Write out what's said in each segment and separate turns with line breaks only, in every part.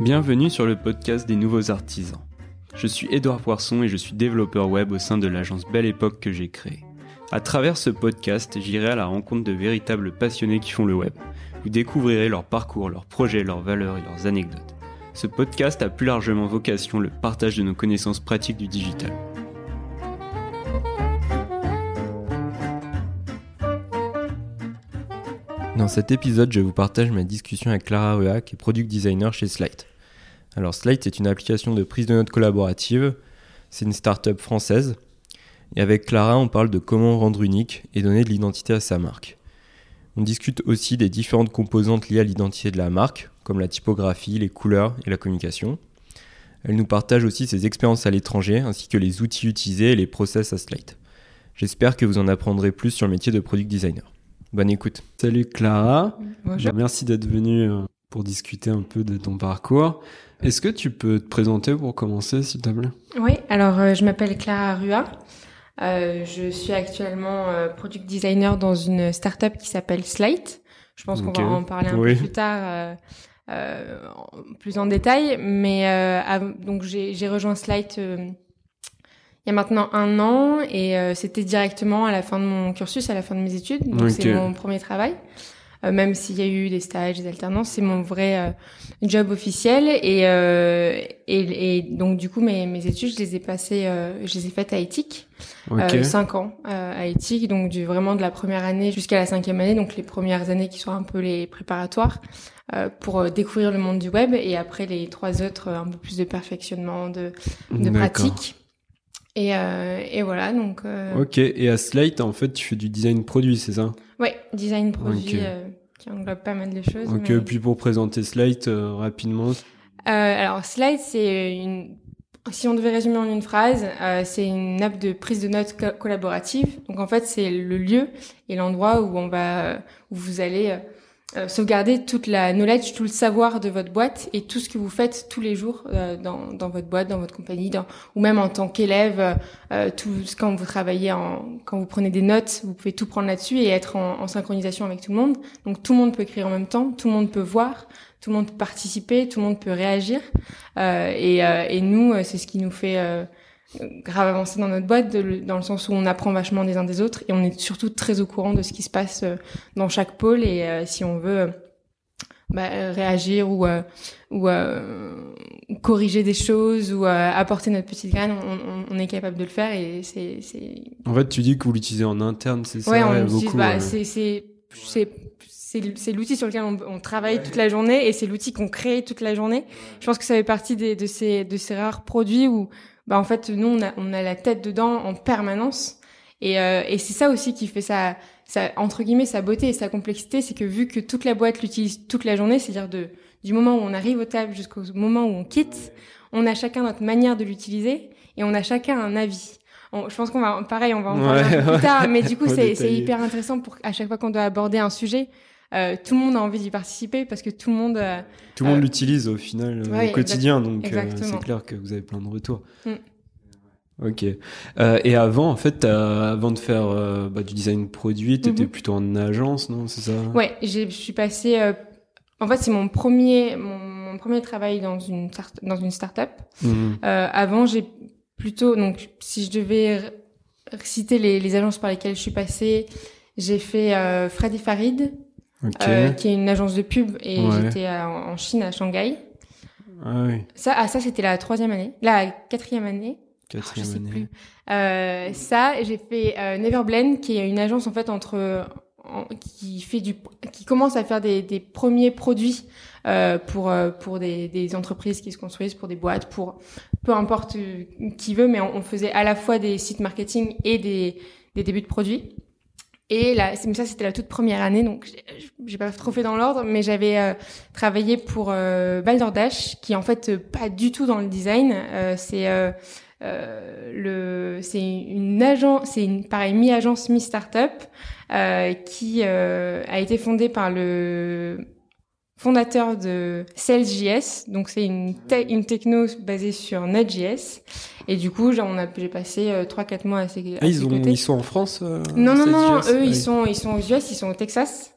Bienvenue sur le podcast des nouveaux artisans. Je suis Édouard Poisson et je suis développeur web au sein de l'agence Belle Époque que j'ai créée. À travers ce podcast, j'irai à la rencontre de véritables passionnés qui font le web. Vous découvrirez leur parcours, leurs projets, leurs valeurs et leurs anecdotes. Ce podcast a plus largement vocation le partage de nos connaissances pratiques du digital. Dans cet épisode, je vous partage ma discussion avec Clara Rua, qui est product designer chez Slide. Alors Slide est une application de prise de notes collaborative, c'est une start-up française. Et avec Clara, on parle de comment rendre unique et donner de l'identité à sa marque. On discute aussi des différentes composantes liées à l'identité de la marque, comme la typographie, les couleurs et la communication. Elle nous partage aussi ses expériences à l'étranger, ainsi que les outils utilisés et les process à Slide. J'espère que vous en apprendrez plus sur le métier de product designer. Bonne écoute. Salut Clara.
Bonjour.
Merci d'être venue euh, pour discuter un peu de ton parcours. Est-ce que tu peux te présenter pour commencer, s'il te plaît?
Oui, alors euh, je m'appelle Clara Rua. Euh, je suis actuellement euh, product designer dans une startup qui s'appelle Slate. Je pense qu'on va en parler un
Oui.
peu plus tard, euh, euh, plus en détail. Mais euh, donc j'ai j'ai rejoint Slate euh, il y a maintenant un an et euh, c'était directement à la fin de mon cursus, à la fin de mes études. Donc c'est mon premier travail. Euh, même s'il y a eu des stages, des alternances, c'est mon vrai euh, job officiel. Et, euh, et, et donc du coup mes, mes études, je les ai passées, euh, je les ai faites à éthique, euh, cinq ans euh, à éthique, donc du vraiment de la première année jusqu'à la cinquième année, donc les premières années qui sont un peu les préparatoires euh, pour découvrir le monde du web, et après les trois autres un peu plus de perfectionnement, de, de pratique. Et, euh, et voilà, donc euh,
Ok, et à Slate, en fait, tu fais du design produit, c'est ça?
Ouais, design produit euh, qui englobe pas mal de choses.
Ok,
mais-
puis pour présenter Slate euh, rapidement.
Euh, alors, Slide, c'est une. Si on devait résumer en une phrase, euh, c'est une app de prise de notes co- collaborative. Donc, en fait, c'est le lieu et l'endroit où on va, où vous allez euh, sauvegarder toute la knowledge, tout le savoir de votre boîte et tout ce que vous faites tous les jours euh, dans, dans votre boîte, dans votre compagnie, dans, ou même en tant qu'élève, euh, tout quand vous travaillez en, quand vous prenez des notes, vous pouvez tout prendre là-dessus et être en, en synchronisation avec tout le monde. Donc, tout le monde peut écrire en même temps, tout le monde peut voir, tout le monde peut participer, tout le monde peut réagir. Euh, et, euh, et nous, euh, c'est ce qui nous fait grave avancer dans notre boîte, de dans le sens où on apprend vachement des uns des autres et on est surtout très au courant de ce qui se passe euh, dans chaque pôle. Et euh, si on veut euh, bah, réagir ou, euh, ou euh, corriger des choses ou euh, apporter notre petite graine, on, on- on est capable de le faire. Et c'est
En fait, tu dis que vous l'utilisez en interne, c'est ça
Ouais, on
ouais,
utilise,
beaucoup,
bah, c'est, l'outil sur lequel on, on travaille toute la journée et c'est l'outil qu'on crée toute la journée. Je pense que ça fait partie des, de ces, de ces rares produits où, bah, en fait, nous, on a, on a la tête dedans en permanence. Et, euh, et c'est ça aussi qui fait sa, sa, entre guillemets, sa beauté et sa complexité, c'est que vu que toute la boîte l'utilise toute la journée, c'est-à-dire de, du moment où on arrive au table jusqu'au moment où on quitte, on a chacun notre manière de l'utiliser et on a chacun un avis. On- je pense qu'on va, pareil, on va en parler
Ouais,
un peu
ouais.
plus tard, mais du coup, c'est, hyper intéressant pour à chaque fois qu'on doit aborder un sujet, euh, tout le monde a envie d'y participer parce que tout le monde. euh,
Tout le monde
euh,
l'utilise au final
ouais,
au quotidien, donc c'est clair que vous avez plein de retours.
Mm.
Ok. Euh, et avant, en fait, avant de faire euh, bah, du design produit, t'étais
Mhm.
plutôt en agence, non C'est ça?
Ouais, je suis passée. euh, en fait, c'est mon premier, mon, mon premier travail dans une start- dans une start-up.
Mhm.
Euh, avant, j'ai plutôt donc si je devais citer les, les agences par lesquelles je suis passée, j'ai fait Freddy Farid, Euh, qui est une agence de pub, et
Ouais.
j'étais en Chine à Shanghai.
Ah oui,
Ça, ah, ça c'était la troisième année, la quatrième année.
quatrième
je sais
année.
plus. Euh, ça, j'ai fait euh, Neverblend, qui est une agence en fait entre en- qui fait du qui commence à faire des, des premiers produits euh, pour pour des, des entreprises qui se construisent, pour des boîtes, pour peu importe qui veut, mais on, on faisait à la fois des sites marketing et des des débuts de produits. Et là, ça c'était la toute première année, donc j'ai- pas trop fait dans l'ordre, mais j'avais euh, travaillé pour euh, Balderdash, qui est en fait euh, pas du tout dans le design. Euh, c'est euh, euh, le, c'est une agence, c'est une pareil mi-agence mi-startup qui a été fondée par le fondateur de Sales.js, donc c'est une, te- une techno basée sur Node.js. Et du coup, genre, on a, j'ai passé euh, 3-4 mois à ses, à
Ah, ils, ont,
côtés.
ils sont en France euh,
Non, non, non, eux,
Ah
ils
oui.
sont, ils sont aux US, ils sont au Texas.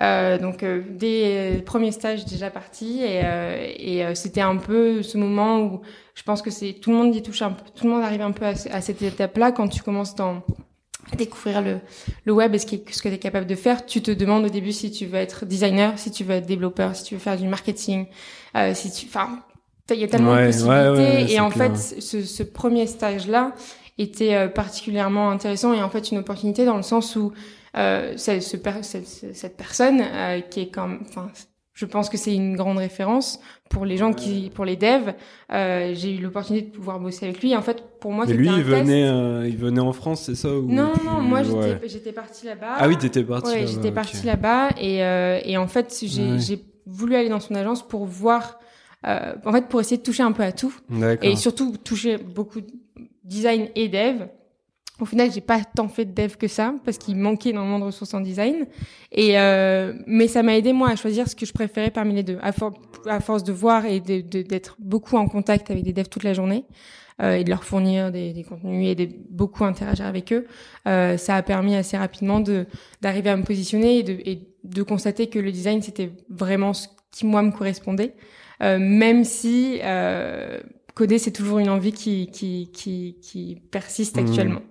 Euh, donc euh, des premiers stages déjà partis et, euh, et euh, c'était un peu ce moment où je pense que c'est tout le monde y touche un peu, tout le monde arrive un peu à, à cette étape-là quand tu commences dans découvrir le, le web et ce, qui, ce que tu es capable de faire, tu te demandes au début si tu veux être designer, si tu veux être développeur, si tu veux faire du marketing, euh, si tu, enfin, il y a tellement
Ouais,
de possibilités.
ouais, ouais,
et en
clair.
fait, ce, ce premier stage-là était euh, particulièrement intéressant et en fait une opportunité dans le sens où euh, ce, ce cette personne euh, qui est comme, enfin, je pense que c'est une grande référence pour les gens qui, pour les devs. Euh, j'ai eu l'opportunité de pouvoir bosser avec lui. Et en fait, pour moi, c'était
lui,
un
il
test.
venait, euh, il venait en France, c'est ça ou
Non, non, moi j'étais
ouais.
j'étais partie là-bas.
Ah oui, t'étais parti.
Ouais, j'étais partie là-bas et euh, et en fait j'ai
Ouais.
j'ai voulu aller dans son agence pour voir, euh, en fait pour essayer de toucher un peu à tout
D'accord.
et surtout toucher beaucoup de design et dev. Au final, j'ai pas tant fait de dev que ça parce qu'il manquait énormément de ressources en design. Et euh, mais ça m'a aidé moi à choisir ce que je préférais parmi les deux. À, for- à force de voir et de- de- d'être beaucoup en contact avec des devs toute la journée euh, et de leur fournir des, des contenus et de beaucoup interagir avec eux, euh, ça a permis assez rapidement de d'arriver à me positionner et de, et de constater que le design c'était vraiment ce qui moi me correspondait, euh, même si euh, coder c'est toujours une envie qui qui qui, qui persiste
Mhm.
actuellement.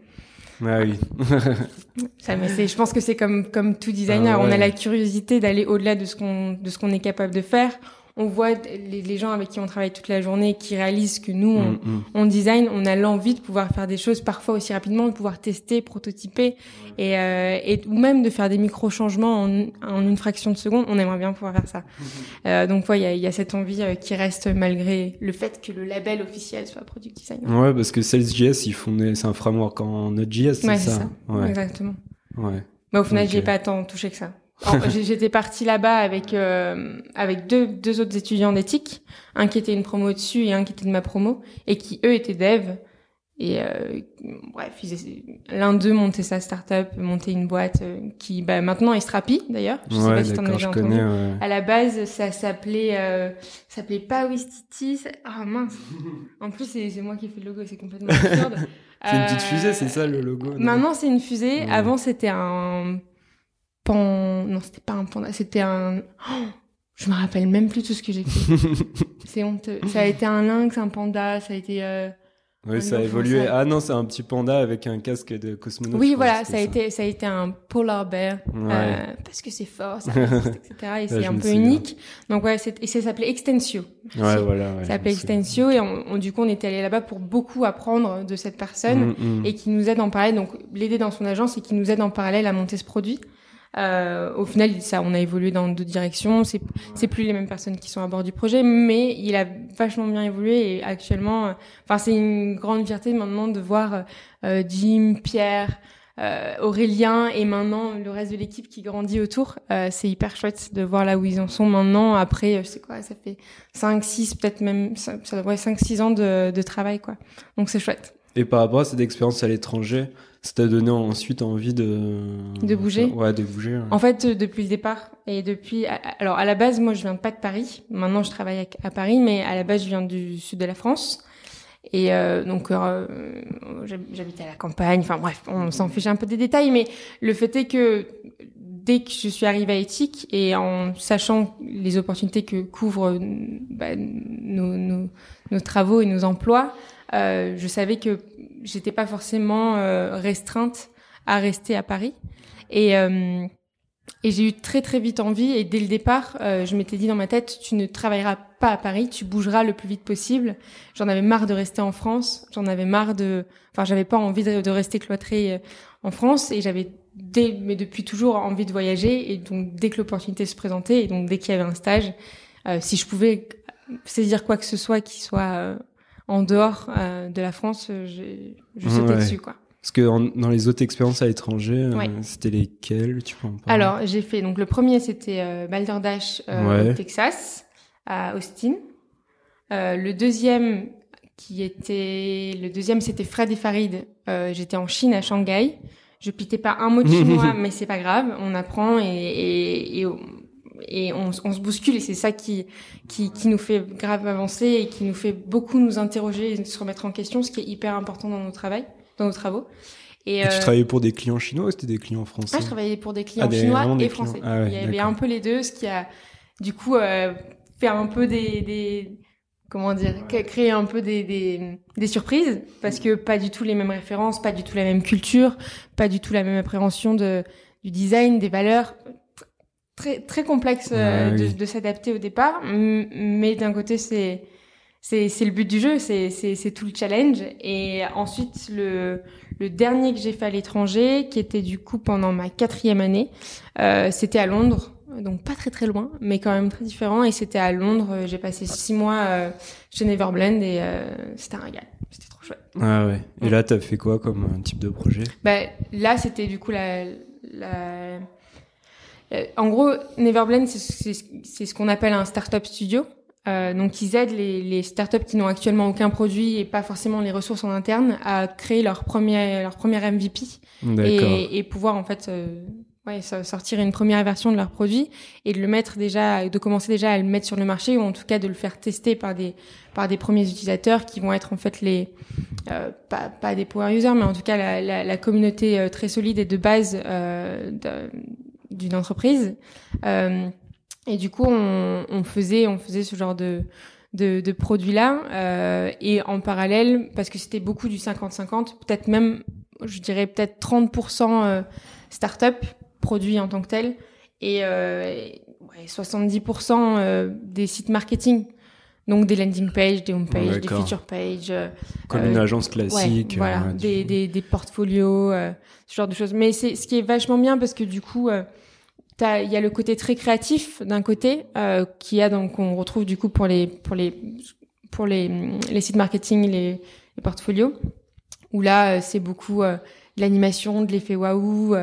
Ah oui.
Ça, mais c'est, je pense que c'est comme comme tout designer,
Ah ouais.
on a la curiosité d'aller au-delà de ce qu'on de ce qu'on est capable de faire. On voit les, les gens avec qui on travaille toute la journée qui réalisent que nous on,
Mm, mm.
on design, on a l'envie de pouvoir faire des choses parfois aussi rapidement, de pouvoir tester, prototyper et, euh, et ou même de faire des micro changements en, en une fraction de seconde. On aimerait bien pouvoir faire ça. Euh, donc ouais, il y a, il y a cette envie euh, qui reste malgré le fait que le label officiel soit product designer.
Ouais, parce que Sales.js, ils font des... c'est un framework en Node.js, c'est
Ouais,
ça,
c'est ça.
Ouais.
Exactement.
ouais.
Mais au final,
Ok.
j'y ai pas tant touché que ça. J'étais partie là-bas avec euh, avec deux deux autres étudiants d'éthique, un qui était une promo dessus et un qui était de ma promo, et qui eux étaient devs. Et euh, bref, l'un d'eux montait sa startup, montait une boîte euh, qui bah, maintenant est Strapi d'ailleurs. Je sais
ouais,
pas si t'en as déjà entendu.
connais. Ouais.
À la base, ça s'appelait euh, ça s'appelait pas Wistiti. ça- Ah mince. En plus, c'est moi qui ai fait le logo, c'est complètement absurde.
C'est une petite
Euh,
fusée, c'est ça le logo
Maintenant, c'est une fusée.
Ouais.
Avant, c'était un pan. Non, c'était pas un panda. C'était un. Oh, je me rappelle même plus tout ce que j'ai fait. c'est honteux. Ça a été un lynx, un panda. Ça a été. euh,
Oui,
Un
ça a évolué.
ça-
Ah non, c'est un petit panda avec un casque de cosmonaute.
Oui, voilà. Ça a été. Ça a été un polar bear.
Ouais.
euh, parce que c'est fort, ça résiste, etc. Et c'est un peu unique. Donc ouais, et ça s'appelait Extensio.
Ouais, voilà. ouais,
ça s'appelait. Extensio et on, on- du coup on était allé là-bas pour beaucoup apprendre de cette personne.
Mm, mm.
et qui nous aide en parallèle, donc l'aider dans son agence et qui nous aide en parallèle à monter ce produit. Euh, au final, ça, on a évolué dans d'autres directions. C'est, c'est plus les mêmes personnes qui sont à bord du projet, mais il a vachement bien évolué et actuellement, euh, enfin, c'est une grande fierté maintenant de voir euh, Jim, Pierre, euh, Aurélien et maintenant le reste de l'équipe qui grandit autour. Euh, c'est hyper chouette de voir là où ils en sont maintenant. Après, euh, je sais quoi, ça fait 5, 6, peut-être même, ça devrait 5, 6 ans de, de travail, quoi. Donc c'est chouette.
Et par rapport à cette expérience à l'étranger, ça t'a donné ensuite envie de...
De bouger?
Ouais, de bouger. ouais.
En fait, euh, depuis le départ et depuis, alors à la base, moi, je viens pas de Paris. Maintenant, je travaille à, Paris, mais à la base, je viens du sud de la France. Et euh, donc, euh, j'hab- j'habitais à la campagne. Enfin bref, on s'en fiche un peu des détails, mais le fait est que dès que je suis arrivée à Éthique et en sachant les opportunités que couvrent bah, nos, nos, nos travaux et nos emplois, euh, je savais que j'étais pas forcément euh, restreinte à rester à Paris. Et, euh, et j'ai eu très très vite envie et dès le départ, euh, je m'étais dit dans ma tête, tu ne travailleras pas à Paris, tu bougeras le plus vite possible. J'en avais marre de rester en France, j'en avais marre de, enfin j'avais pas envie de, de rester cloîtrée euh, en France et j'avais dès, mais depuis toujours envie de voyager et donc dès que l'opportunité se présentait et donc dès qu'il y avait un stage, si je pouvais saisir quoi que ce soit qui soit en dehors euh, de la France, euh, j'ai- je sautais
Ouais.
dessus quoi.
Parce que en- dans les autres expériences à l'étranger, euh, c'était lesquelles tu peux en parler?
Alors, j'ai fait donc le premier c'était euh, Balderdash
Ouais.
au Texas à Austin. Le deuxième qui était le deuxième c'était Fred et Farid. J'étais en Chine à Shanghai. Je pitais pas un mot de chinois, mais c'est pas grave. On apprend et et, et, et on, on se bouscule et c'est ça qui, qui qui nous fait grave avancer et qui nous fait beaucoup nous interroger et se remettre en question, ce qui est hyper important dans nos travail, dans nos travaux.
Et, et tu travaillais pour des clients chinois ou c'était des clients français?
Ah, je travaillais pour des clients ah, chinois et français. Ah, ouais, Il y avait un peu les deux, ce qui a du coup fait un peu des, des comment dire, créer un peu des, des, des, surprises parce que pas du tout les mêmes références, pas du tout la même culture, pas du tout la même appréhension de, du design, des valeurs. Très, très complexe euh, de, de s'adapter au départ, mais d'un côté c'est c'est c'est le but du jeu, c'est c'est c'est tout le challenge. Et ensuite le le dernier que j'ai fait à l'étranger, qui était du coup pendant ma quatrième année, euh, c'était à Londres donc pas très très loin, mais quand même très différent. Et c'était à Londres. J'ai passé six mois euh, chez Neverblend et euh, c'était un régal. C'était trop chouette.
Ah ouais. Et là, t'as fait quoi comme type de projet?
Bah, Là, c'était du coup la, la... Euh, en gros, Neverblend, c'est ce qu'on appelle un startup studio. Euh, donc ils aident les, les startups qui n'ont actuellement aucun produit et pas forcément les ressources en interne à créer leur premier leur première MVP et, et pouvoir en fait euh, ouais, sortir une première version de leur produit et de le mettre déjà, de commencer déjà à le mettre sur le marché ou en tout cas de le faire tester par des par des premiers utilisateurs qui vont être en fait les euh, pas pas des power users mais en tout cas la, la, la communauté euh, très solide et de base euh, d'une entreprise. Euh, et du coup, on, on, faisait on faisait ce genre de de, de produits là euh, et en parallèle parce que c'était beaucoup du 50-50, peut-être même je dirais peut-être 30% euh, start-up produit en tant que tel et euh, ouais, 70% euh, des sites marketing. Donc des landing pages, des home pages, des feature pages.
Comme une agence classique.
voilà, des, des, des, portfolios, ce genre de choses. Mais c'est ce qui est vachement bien parce que du coup, il y a le côté très créatif d'un côté euh, qui a donc on retrouve du coup pour les pour les pour les, les sites marketing, les, portfolios où là c'est beaucoup euh, de l'animation, de l'effet waouh.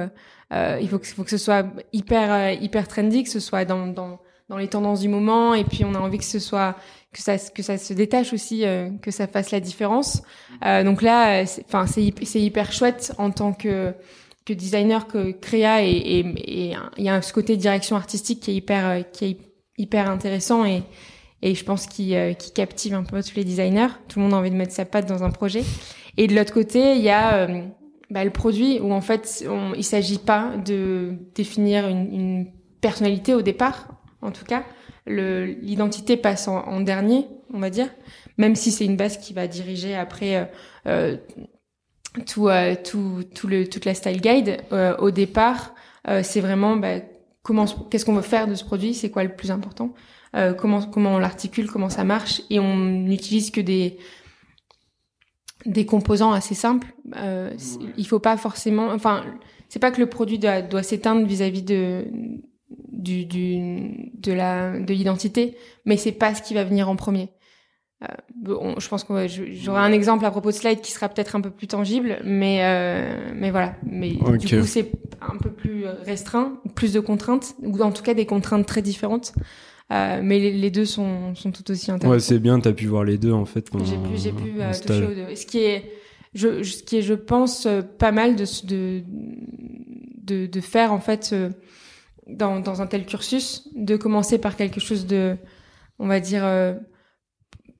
Euh, il faut que, faut que ce soit hyper euh, hyper trendy, que ce soit dans, dans dans les tendances du moment, et puis on a envie que ce soit que ça que ça se détache aussi, euh, que ça fasse la différence. Euh, donc là, enfin c'est c'est hyper chouette en tant que que designer, que créa, et il y a ce côté direction artistique qui est hyper qui est hyper intéressant et et je pense qui qui captive un peu tous les designers. Tout le monde a envie de mettre sa patte dans un projet. Et de l'autre côté, il y a bah, le produit où en fait on, il s'agit pas de définir une, personnalité au départ en tout cas l'identité passe en, dernier on va dire même si c'est une base qui va diriger après euh, euh tout, euh, tout tout le toute la style guide euh, au départ euh, c'est vraiment bah, comment qu'est-ce qu'on veut faire de ce produit c'est quoi le plus important comment comment on l'articule comment ça marche et on n'utilise que des des composants assez simples. Euh, il faut pas forcément, enfin, c'est pas que le produit doit, doit s'éteindre vis-à-vis de du, du de la de l'identité, mais c'est pas ce qui va venir en premier. Euh, je pense que j'aurai un exemple à propos de slide qui sera peut-être un peu plus tangible, mais euh, mais voilà. Mais du coup, c'est un peu plus restreint, plus de contraintes, ou en tout cas des contraintes très différentes. Euh, mais les, deux sont, sont tout aussi intéressants.
Ouais, c'est bien, t'as pu voir les deux en fait.
J'ai pu, j'ai pu euh, toucher aux deux. Ce qui est, je, ce qui est, je pense, pas mal de, de, de, de faire en fait dans, dans un tel cursus, de commencer par quelque chose de, on va dire,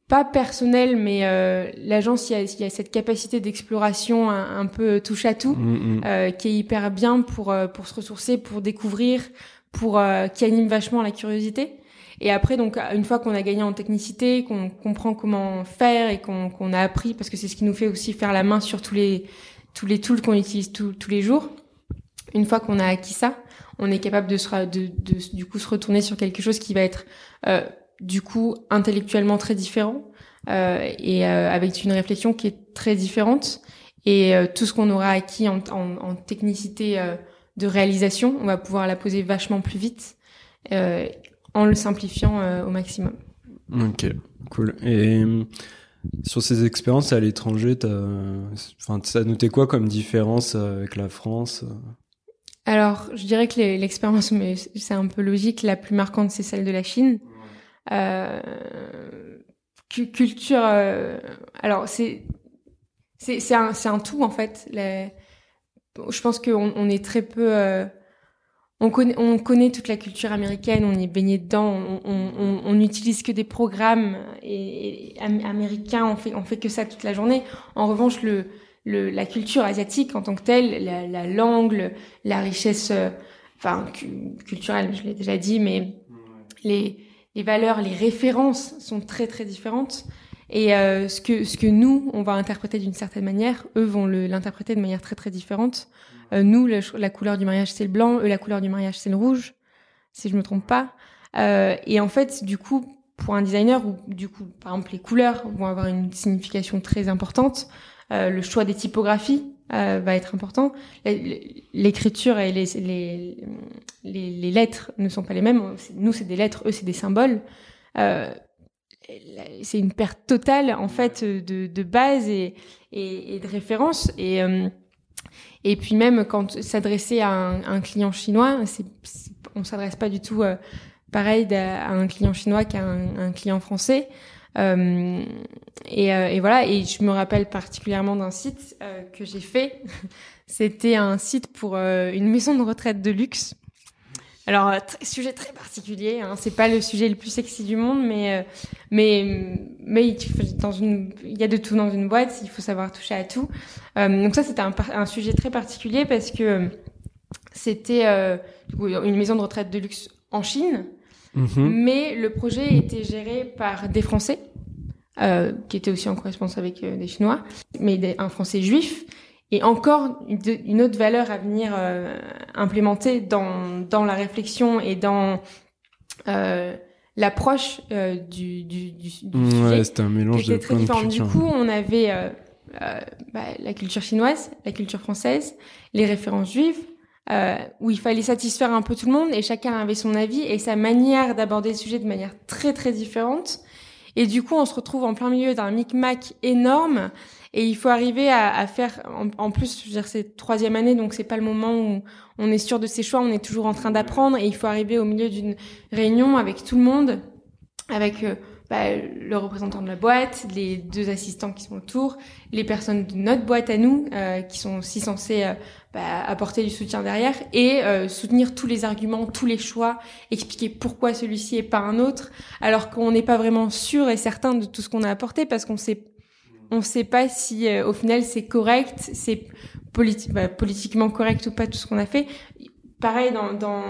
pas personnel, mais euh, l'agence, il y a, y a, cette capacité d'exploration un, un, peu touche à tout, mm, mm. euh, qui est hyper bien pour pour se ressourcer, pour découvrir, pour qui anime vachement la curiosité. Et après, donc, une fois qu'on a gagné en technicité, qu'on comprend comment faire et qu'on a appris, parce que c'est ce qui nous fait aussi faire la main sur tous les tous les tools qu'on utilise tous les jours. Une fois qu'on a acquis ça, on est capable de, se, de, de, du coup se retourner sur quelque chose qui va être euh, du coup intellectuellement très différent euh, et euh, avec une réflexion qui est très différente. Et euh, tout ce qu'on aura acquis en, en, en technicité euh, de réalisation, on va pouvoir la poser vachement plus vite. Euh, en le simplifiant euh, au maximum.
Ok, cool. Et sur ces expériences à l'étranger, enfin, ça noté quoi comme différence avec la France
Alors, je dirais que l'expérience, mais c'est un peu logique, la plus marquante, c'est celle de la Chine. Euh, culture, euh, alors c'est c'est un, un tout en fait. Les, je pense qu'on on est très peu euh, on connaît, on connaît toute la culture américaine, on est baigné dedans, on, on, utilise que des programmes et, américains, on fait, on fait que ça toute la journée. En revanche, le, le, la culture asiatique en tant que telle, la, la langue, la richesse, enfin culturelle, je l'ai déjà dit, mais les, les valeurs, les références sont très très différentes. Et euh, ce que ce que nous on va interpréter d'une certaine manière, eux vont l'interpréter de manière très très différente. Euh, nous, la couleur du mariage c'est le blanc, eux la couleur du mariage c'est le rouge, si je me trompe pas. Euh, et en fait, du coup, pour un designer, ou du coup, par exemple, les couleurs vont avoir une signification très importante. Euh, le choix des typographies euh, va être important. L'écriture et les, les, les, lettres ne sont pas les mêmes. Nous, c'est des lettres, eux, c'est des symboles. Euh, c'est une perte totale, en fait, de, de base et, et, et de référence. Et, euh, et puis même quand s'adresser à un, un, client chinois, c'est, on s'adresse pas du tout pareil à un client chinois qu'à un, un, client français. Euh, et, euh, et, voilà, et je me rappelle particulièrement d'un site euh, que j'ai fait. C'était un site pour une maison de retraite de luxe. Alors, sujet très particulier. Hein, c'est pas le sujet le plus sexy du monde, mais mais mais dans une, il y a de tout dans une boîte. Il faut savoir toucher à tout. donc ça, c'était un, sujet très particulier parce que c'était une maison de retraite de luxe en Chine Mhm. Mais le projet était géré par des Français, euh, qui étaient aussi en correspondance avec euh, des Chinois, mais un Français juif. Et encore une, autre valeur à venir euh, implémenter dans, dans la réflexion et dans euh, l'approche du, du, du, du
ouais, c'était un mélange de très différent.
Du coup, on avait bah, la culture chinoise, la culture française, les références juives, euh, où il fallait satisfaire un peu tout le monde et chacun avait son avis et sa manière d'aborder le sujet de manière très très différente. Et du coup, on se retrouve en plein milieu d'un micmac énorme et il faut arriver à, faire. En, plus, je veux dire, c'est troisième année, donc c'est pas le moment où on est sûr de ses choix. On est toujours en train d'apprendre et il faut arriver au milieu d'une réunion avec tout le monde, avec euh, bah, le représentant de la boîte, les deux assistants qui sont autour, les personnes de notre boîte à nous, euh, qui sont aussi censées euh, bah, apporter du soutien derrière, et euh, soutenir tous les arguments, tous les choix, expliquer pourquoi celui-ci et pas un autre, alors qu'on n'est pas vraiment sûr et certain de tout ce qu'on a apporté, parce qu'on sait on sait pas si au final c'est correct, c'est bah, politiquement correct ou pas tout ce qu'on a fait. Pareil dans, dans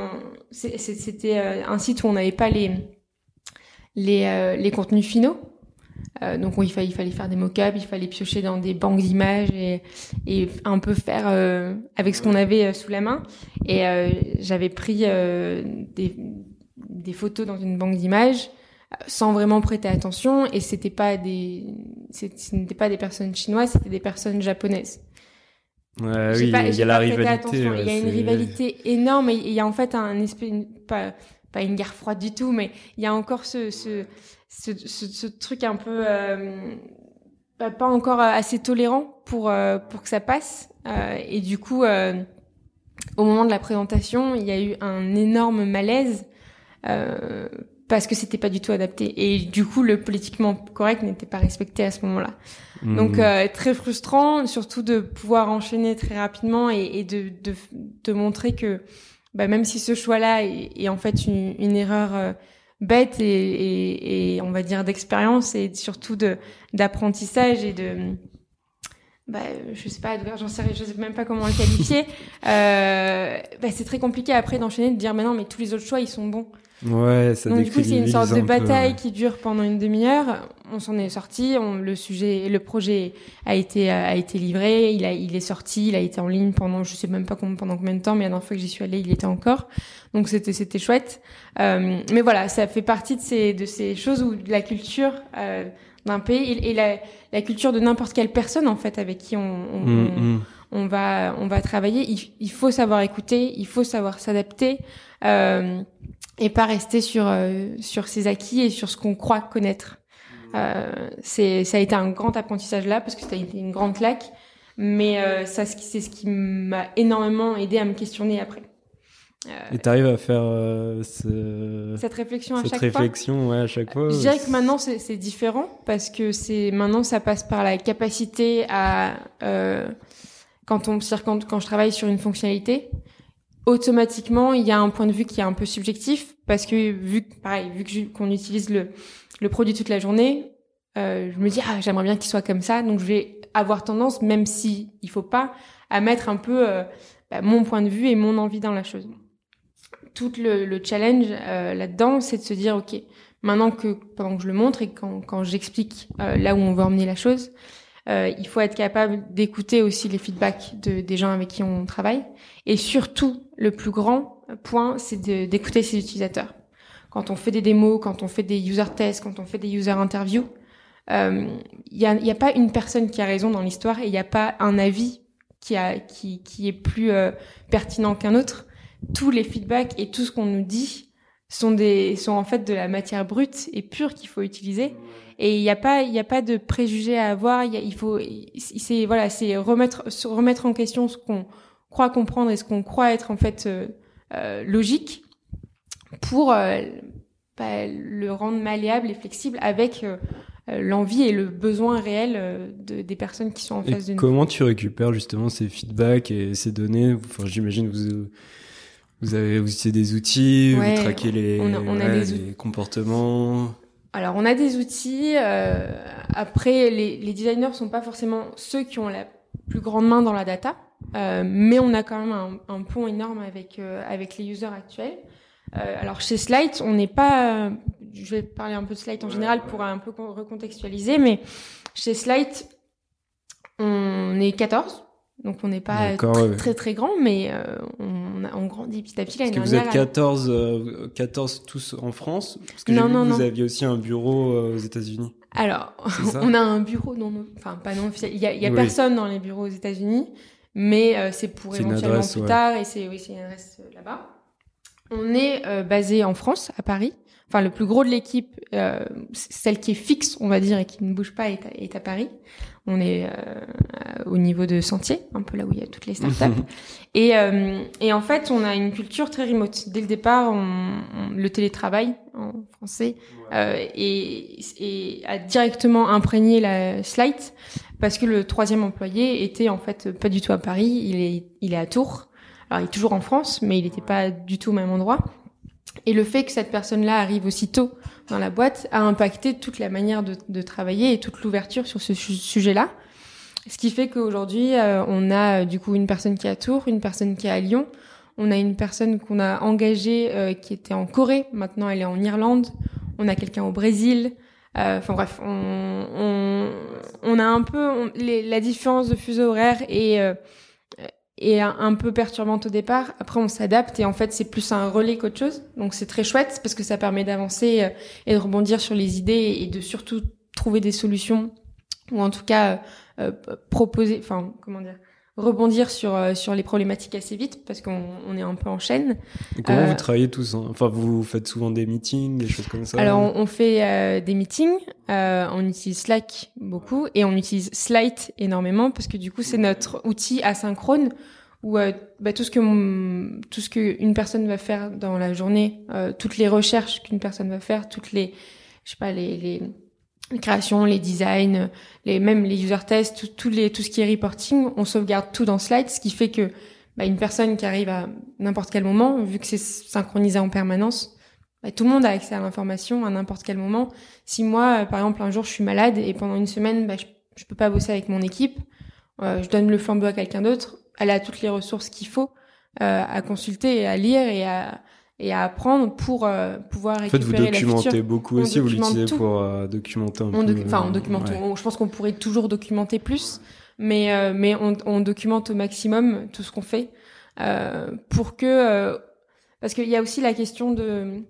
c'était un site où on n'avait pas les les, euh, les contenus finaux. Euh, donc il, fallait, il fallait faire des mock-ups, il fallait piocher dans des banques d'images et, et un peu faire euh, avec ce qu'on avait sous la main. Et j'avais pris des, des photos dans une banque d'images sans vraiment prêter attention et c'était pas des ce n'était pas des personnes chinoises c'était des personnes japonaises
ouais, oui, il y a la rivalité
il y a une rivalité énorme et il y a en fait un espèce pas pas une guerre froide du tout, mais il y a encore ce, ce, ce, ce, truc un peu euh, pas encore assez tolérant pour, euh, pour que ça passe. Euh, et du coup, euh, au moment de la présentation, il y a eu un énorme malaise euh, parce que c'était pas du tout adapté. Et du coup, le politiquement correct n'était pas respecté à ce moment-là. Mmh. Donc très frustrant, surtout de pouvoir enchaîner très rapidement et, et de, de, de montrer que bah, même si ce choix-là est, en fait une, une erreur euh, bête et, et, et, on va dire d'expérience et surtout de d'apprentissage et de bah, je sais pas, j'en sais, je sais même pas comment le qualifier. euh, bah, c'est très compliqué après d'enchaîner de dire, mais non, mais tous les autres choix, ils sont bons.
Ouais, ça
Donc du coup, c'est une sorte de bataille qui dure pendant une demi-heure. On s'en est sorti. On, le sujet, le projet a été a été livré. Il a il est sorti. Il a été en ligne pendant je sais même pas combien, pendant combien de temps, mais la dernière fois que j'y suis allée, il était encore. Donc c'était c'était chouette. Euh, mais voilà, ça fait partie de ces de ces choses où la culture euh, d'un pays et, la, la culture de n'importe quelle personne en fait avec qui on, on, mm, mm. on, va on va travailler. Il, il, faut savoir écouter. Il faut savoir s'adapter. Euh, et pas rester sur euh, sur ses acquis et sur ce qu'on croit connaître. Euh, c'est ça a été un grand apprentissage là parce que ça a été une grande claque, mais euh, ça c'est ce qui m'a énormément aidé à me questionner après.
Euh, et t'arrives à faire euh, ce...
cette réflexion à
cette
chaque
réflexion,
fois.
Ouais, à chaque fois.
Je dirais que maintenant c'est différent parce que c'est maintenant ça passe par la capacité à quand on quand, quand je travaille sur une fonctionnalité, automatiquement, il y a un point de vue qui est un peu subjectif parce que vu pareil, vu qu'on utilise le, le produit toute la journée, euh, je me dis ah j'aimerais bien qu'il soit comme ça, donc je vais avoir tendance, même si il faut pas, à mettre un peu bah, mon point de vue et mon envie dans la chose. Tout le, le challenge là-dedans, c'est de se dire, ok, maintenant que pendant que je le montre et quand, quand j'explique là où on veut emmener la chose, euh, il faut être capable d'écouter aussi les feedbacks de, des gens avec qui on travaille. Et surtout, le plus grand point, c'est d'écouter ses utilisateurs. Quand on fait des démos, quand on fait des user tests, quand on fait des user interviews, il euh, n'y a, a, pas une personne qui a raison dans l'histoire et il n'y a pas un avis qui, a, qui, qui est plus euh, pertinent qu'un autre. Tous les feedbacks et tout ce qu'on nous dit sont, des, sont en fait de la matière brute et pure qu'il faut utiliser. Et il n'y a pas, il a pas de préjugés à avoir. Y a, il faut, c'est voilà, c'est remettre, remettre en question ce qu'on croit comprendre et ce qu'on croit être en fait euh, euh logique pour euh, bah, le rendre malléable et flexible avec l'envie et le besoin réel de, des personnes qui sont en face de nous.
Comment tu récupères justement ces feedbacks et ces données? Enfin, j'imagine vous vous avez aussi des outils, vous traquez les, on on a des les comportements.
Alors, on a des outils. Euh, après, les, les designers sont pas forcément ceux qui ont la plus grande main dans la data, euh, mais on a quand même un, un pont énorme avec euh, avec les users actuels. Euh, alors chez Slide, on n'est pas. je vais parler un peu de Slide en général pour un peu recontextualiser, mais chez Slide, on est 14 donc on n'est pas très, très, très grand, mais euh, on, on, grandit petit à petit.
Est-ce que vous êtes 14, 14 euh, tous en France Parce que non, non, que vous aviez aussi un bureau euh, aux États-Unis.
Alors, on a un bureau non, enfin pas non officiel. Il y a, il y a personne dans les bureaux aux États-Unis, mais c'est pour éventuellement plus tard et c'est oui, c'est une adresse là-bas. On est basé en France, à Paris. Enfin, le plus gros de l'équipe, celle qui est fixe, on va dire, et qui ne bouge pas, est est à Paris. On est euh, au niveau de Sentier, un peu là où il y a toutes les startups. et, euh, et en fait, on a une culture très remote. Dès le départ, on, le télétravail en français euh, et, et, a directement imprégné la slide parce que le troisième employé était en fait pas du tout à Paris, il est, il est à Tours. Alors, il est toujours en France, mais il n'était pas du tout au même endroit. Et le fait que cette personne-là arrive aussitôt dans la boîte a impacté toute la manière de, de travailler et toute l'ouverture sur ce sujet-là. Ce qui fait qu'aujourd'hui, euh, on a euh, du coup une personne qui est à Tours, une personne qui est à Lyon, on a une personne qu'on a engagée euh, qui était en Corée, maintenant elle est en Irlande, on a quelqu'un au Brésil. Enfin bref, on, on, on, a un peu les, la différence de fuseau horaire et et un, peu perturbante au départ. Après, on s'adapte et en fait, c'est plus un relais qu'autre chose. Donc, c'est très chouette parce que ça permet d'avancer euh, et de rebondir sur les idées et de surtout trouver des solutions ou en tout cas euh, euh, proposer, enfin, comment dire, rebondir sur sur les problématiques assez vite parce qu'on on est un peu en chaîne.
Et comment vous travaillez tous hein? Enfin, vous faites souvent des meetings, des choses comme ça
Alors, on, fait des meetings, on utilise Slack beaucoup et on utilise Slide énormément parce que du coup, c'est notre outil asynchrone où euh, bah, tout ce que tout ce que une personne va faire dans la journée, euh, toutes les recherches qu'une personne va faire, toutes les je sais pas les, les, créations, les designs, les même les user tests, tout, tout, les tout ce qui est reporting, on sauvegarde tout dans Slide, ce qui fait que bah, une personne qui arrive à n'importe quel moment, vu que c'est synchronisé en permanence, bah, tout le monde a accès à l'information à n'importe quel moment. Si moi, euh, par exemple, un jour je suis malade et pendant une semaine, bah, je, je peux pas bosser avec mon équipe, je donne le flambeau à quelqu'un d'autre, elle a toutes les ressources qu'il faut euh, à consulter et à lire et à et à apprendre pour euh, pouvoir récupérer
En fait, vous documentez beaucoup aussi, vous l'utilisez pour euh, documenter un
on
peu.
Enfin, on documente. je pense qu'on pourrait toujours documenter plus, mais euh, mais on, on, documente au maximum tout ce qu'on fait euh, pour que parce qu'il y a aussi la question de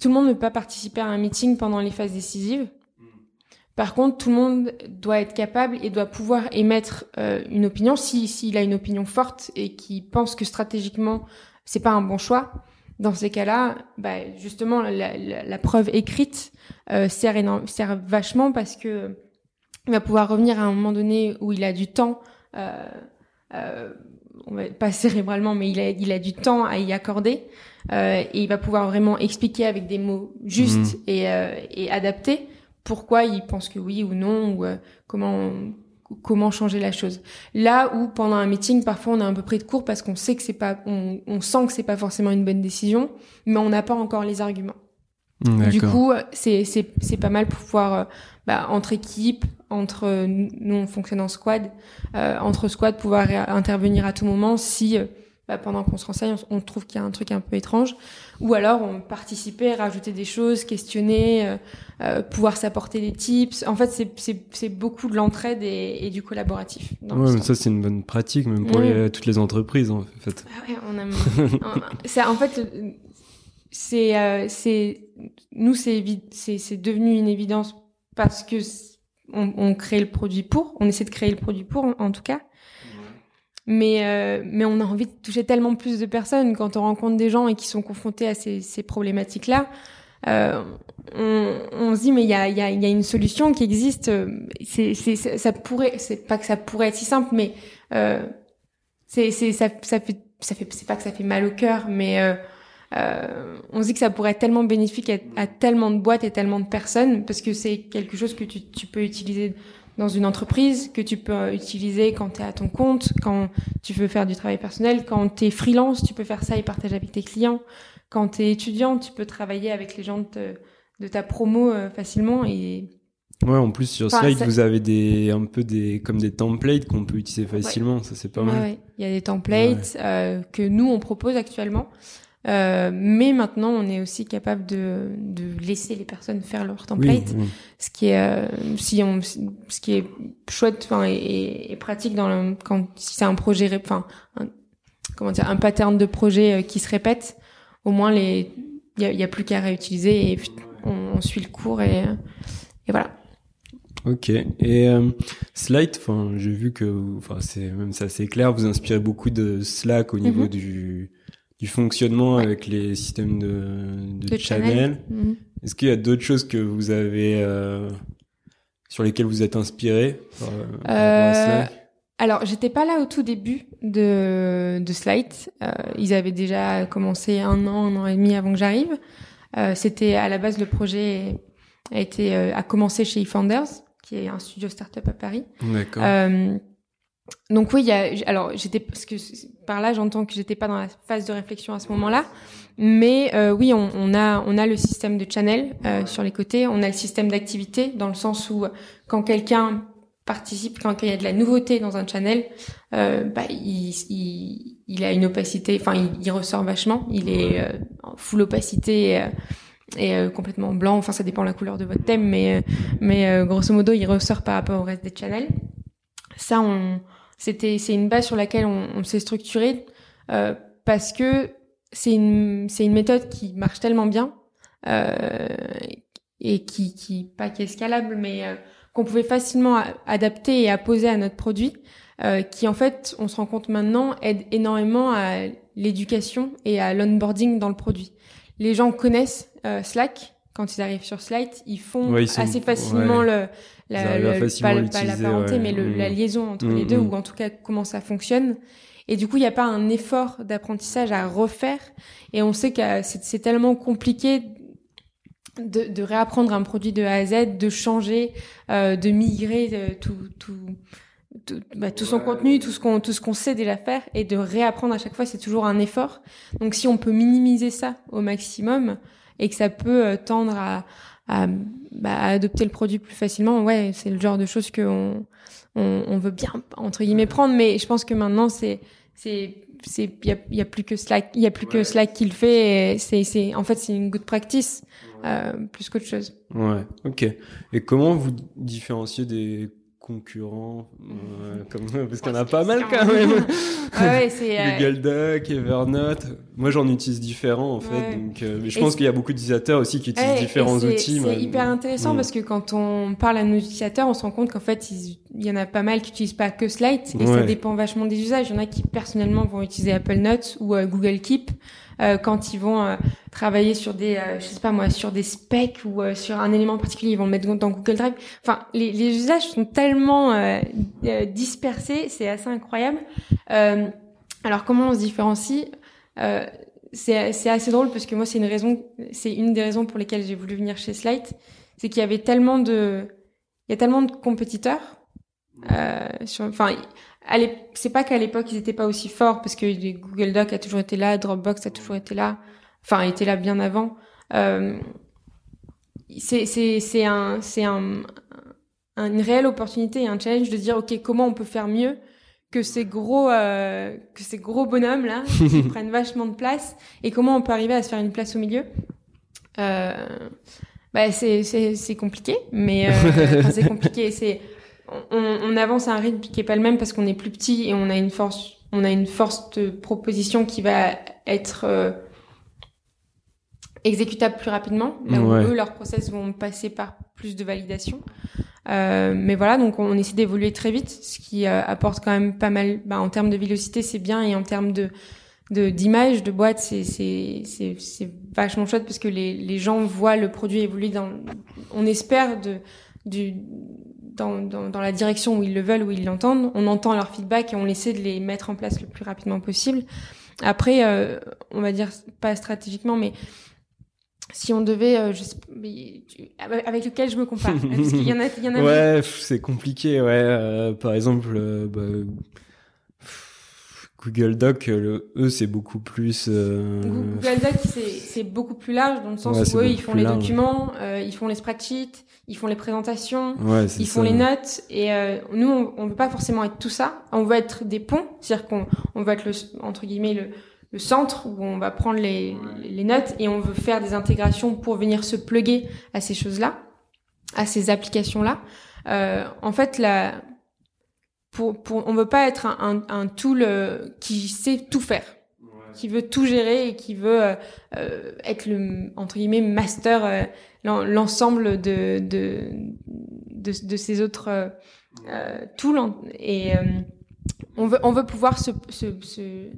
tout le monde ne peut pas participer à un meeting pendant les phases décisives. Par contre, tout le monde doit être capable et doit pouvoir émettre euh, une opinion si s'il a une opinion forte et qui pense que stratégiquement c'est pas un bon choix. Dans ces cas-là, bah, justement, la, la, la, preuve écrite euh, sert, énorme, sert vachement parce que il va pouvoir revenir à un moment donné où il a du temps, euh, euh, on va, pas cérébralement, mais il a, il a du temps à y accorder euh, et il va pouvoir vraiment expliquer avec des mots justes mmh. et, euh, et adaptés pourquoi ils pensent que oui ou non ou euh, comment comment changer la chose. Là où pendant un meeting, parfois on a un peu pris de court parce qu'on sait que c'est pas, on, on, sent que c'est pas forcément une bonne décision, mais on n'a pas encore les arguments. Du coup, c'est c'est c'est pas mal pour pouvoir euh, bah, entre équipes, entre nous on fonctionne en squad, entre squad pouvoir intervenir à tout moment si bah, pendant qu'on se renseigne, on, trouve qu'il y a un truc un peu étrange. Ou alors, on participait, rajouter des choses, questionner, euh, euh, pouvoir s'apporter des tips. En fait, c'est beaucoup de l'entraide et, du collaboratif.
ouais, mais ça, c'est une bonne pratique, même pour toutes les entreprises, en fait.
Ah ouais, on a... en fait, c'est... Euh, c'est nous, c'est devenu une évidence parce que on, on crée le produit pour, on essaie de créer le produit pour, en tout cas mais euh, mais on a envie de toucher tellement plus de personnes. Quand on rencontre des gens et qui sont confrontés à ces, ces problématiques là euh, on, on se dit mais il y a y a, y a une solution qui existe. C'est c'est ça pourrait c'est pas que ça pourrait être si simple mais euh, c'est c'est ça ça fait ça fait c'est pas que ça fait mal au cœur mais euh, euh, on se dit que ça pourrait être tellement bénéfique à, à, tellement de boîtes et tellement de personnes parce que c'est quelque chose que tu, tu peux utiliser dans une entreprise que tu peux utiliser quand tu es à ton compte, quand tu veux faire du travail personnel, quand tu es freelance, tu peux faire ça et partager avec tes clients. Quand tu es étudiant, tu peux travailler avec les gens de, de ta promo euh, facilement et
Ouais, en plus sur Slide, vous avez des un peu des comme des templates qu'on peut utiliser facilement, ça c'est pas mal.
Ouais, il y a des templates euh, que nous on propose actuellement. Euh, mais maintenant, on est aussi capable de, de laisser les personnes faire leur template, ce qui est euh, si on, ce qui est chouette, enfin et, et, pratique dans le quand si c'est un projet, enfin comment dire, un pattern de projet euh, qui se répète, au moins les il y a, y a, plus qu'à réutiliser et on, on, suit le cours et, et voilà.
Ok. Et euh, Slide, enfin, j'ai vu que, enfin, c'est même ça, c'est clair. Vous inspirez beaucoup de Slack au niveau mm-hmm. du du fonctionnement avec les systèmes de, de, channel. Mhm. Est-ce qu'il y a d'autres choses que vous avez euh, sur lesquelles vous êtes inspiré
euh, euh, Alors, j'étais pas là au tout début de, de Slide. Euh, ils avaient déjà commencé un an, un an et demi avant que j'arrive. Euh, C'était à la base le projet a été a commencé chez eFounders, qui est un studio startup à Paris.
D'accord
donc oui, il y a, alors j'étais parce que par là j'entends que j'étais pas dans la phase de réflexion à ce moment-là, mais euh, oui, on, on, a on a le système de channel euh, sur les côtés, on a le système d'activité dans le sens où quand quelqu'un participe, quand il y a de la nouveauté dans un channel, euh, bah, il, il, il, a une opacité, enfin il, il, ressort vachement, il est euh, en full opacité. Euh, et euh, complètement blanc, enfin ça dépend de la couleur de votre thème, mais mais grosso modo il ressort par rapport au reste des channels. Ça, on, c'était, c'est une base sur laquelle on, on s'est structuré euh, parce que c'est une, c'est une méthode qui marche tellement bien euh, et qui, qui pas qui est scalable, mais euh, qu'on pouvait facilement adapter et apposer à notre produit, euh, qui en fait, on se rend compte maintenant, aide énormément à l'éducation et à l'onboarding dans le produit. Les gens connaissent euh, Slack quand ils arrivent sur Slide, ils font assez facilement le la, pas, la parenté, mais le, la mm. liaison entre les mm, deux, mm. ou en tout cas comment ça fonctionne. Et du coup, il n'y a pas un effort d'apprentissage à refaire. Et on sait que c'est tellement compliqué de, de, réapprendre un produit de A à Z, de changer, euh, de migrer euh, tout, tout, tout, bah, tout son contenu, tout ce qu'on tout ce qu'on sait déjà faire, et de réapprendre à chaque fois, c'est toujours un effort. Donc, si on peut minimiser ça au maximum et que ça peut euh, tendre à, à, bah, à, adopter le produit plus facilement, ouais, c'est le genre de choses que on, on, on, veut bien entre guillemets prendre. Mais je pense que maintenant c'est c'est c'est il y a, y a, plus que Slack il y a plus que Slack qui le fait c'est c'est en fait c'est une good practice euh, plus qu'autre chose.
Ouais ok. Et comment vous différenciez des concurrents, euh, comme, parce qu'il y en a pas mal quand même.
ouais,
euh, Google Doc, Evernote. Moi, j'en utilise différents en fait. Donc, euh, mais je pense qu'il y a beaucoup d'utilisateurs aussi qui utilisent différents outils.
C'est hyper intéressant mm. parce que quand on parle à nos utilisateurs, on se rend compte qu'en fait, il y en a pas mal qui utilisent pas que Slide et ça dépend vachement des usages. Il y en a qui personnellement vont utiliser Apple Notes ou Google Keep. Euh, quand ils vont euh, travailler sur des, euh, je sais pas moi, sur des specs ou sur un élément particulier, ils vont le mettre dans Google Drive. Enfin, les, usages sont tellement dispersés, c'est assez incroyable. alors comment on se différencie? C'est assez drôle parce que moi c'est une des raisons pour lesquelles j'ai voulu venir chez Slide, c'est qu'il y avait tellement de, il y a tellement de compétiteurs. Enfin, c'est pas qu'à l'époque ils étaient pas aussi forts parce que Google Doc a toujours été là, Dropbox a toujours été là, enfin était là bien avant. Euh, c'est c'est un c'est un une réelle opportunité et un challenge de dire ok comment on peut faire mieux que ces gros euh, que ces gros bonhommes là qui prennent vachement de place et comment on peut arriver à se faire une place au milieu euh, bah c'est c'est c'est compliqué mais euh, c'est compliqué c'est on, on, avance à un rythme qui est pas le même parce qu'on est plus petit et on a une force on a une force de proposition qui va être euh, exécutable plus rapidement là où eux leurs process vont passer par plus de validation euh, mais voilà, donc on essaie d'évoluer très vite, ce qui euh, apporte quand même pas mal. Bah, en termes de vélocité, c'est bien, et en termes de d'image de, boîte, c'est c'est c'est c'est vachement chouette parce que les les gens voient le produit évoluer dans. On espère de du dans, dans, dans la direction où ils le veulent, où ils l'entendent. On entend leur feedback et on essaie de les mettre en place le plus rapidement possible. Après, euh, on va dire pas stratégiquement, mais si on devait, euh, je sais, avec lequel je me compare, parce qu'il y en a, il y en a.
Ouais, c'est compliqué, ouais. Euh, par exemple, euh, bah, Google Doc, le, eux, c'est beaucoup plus.
Google Doc, c'est beaucoup plus large dans le sens où eux, ils font les documents, ils font les spreadsheets, ils font les présentations, ils font les notes, et nous, on, on veut pas forcément être tout ça. On veut être des ponts, c'est-à-dire qu'on on veut être le entre guillemets le le centre où on va prendre les, les, notes et on veut faire des intégrations pour venir se pluguer à ces choses-là, à ces applications-là. Euh, en fait, la, pour, pour, on veut pas être un, un, un tool euh, qui sait tout faire, qui veut tout gérer et qui veut euh, euh être le entre guillemets master euh, l'ensemble de, de, de, de ces autres tools et on veut, on veut pouvoir se, se,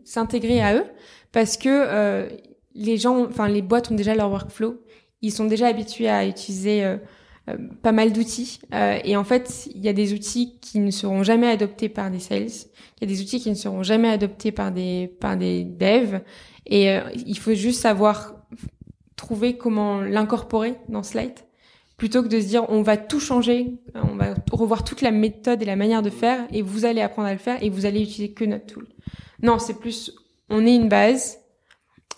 s'intégrer à eux parce que euh, les gens, enfin les boîtes ont déjà leur workflow, ils sont déjà habitués à utiliser euh, euh, pas mal d'outils. Et en fait il y a des outils qui ne seront jamais adoptés par des sales, il y a des outils qui ne seront jamais adoptés par des par des devs. Et il faut juste savoir trouver comment l'incorporer dans Slide plutôt que de se dire on va tout changer, on va revoir toute la méthode et la manière de faire et vous allez apprendre à le faire et vous allez utiliser que notre tool. Non, c'est plus on est une base,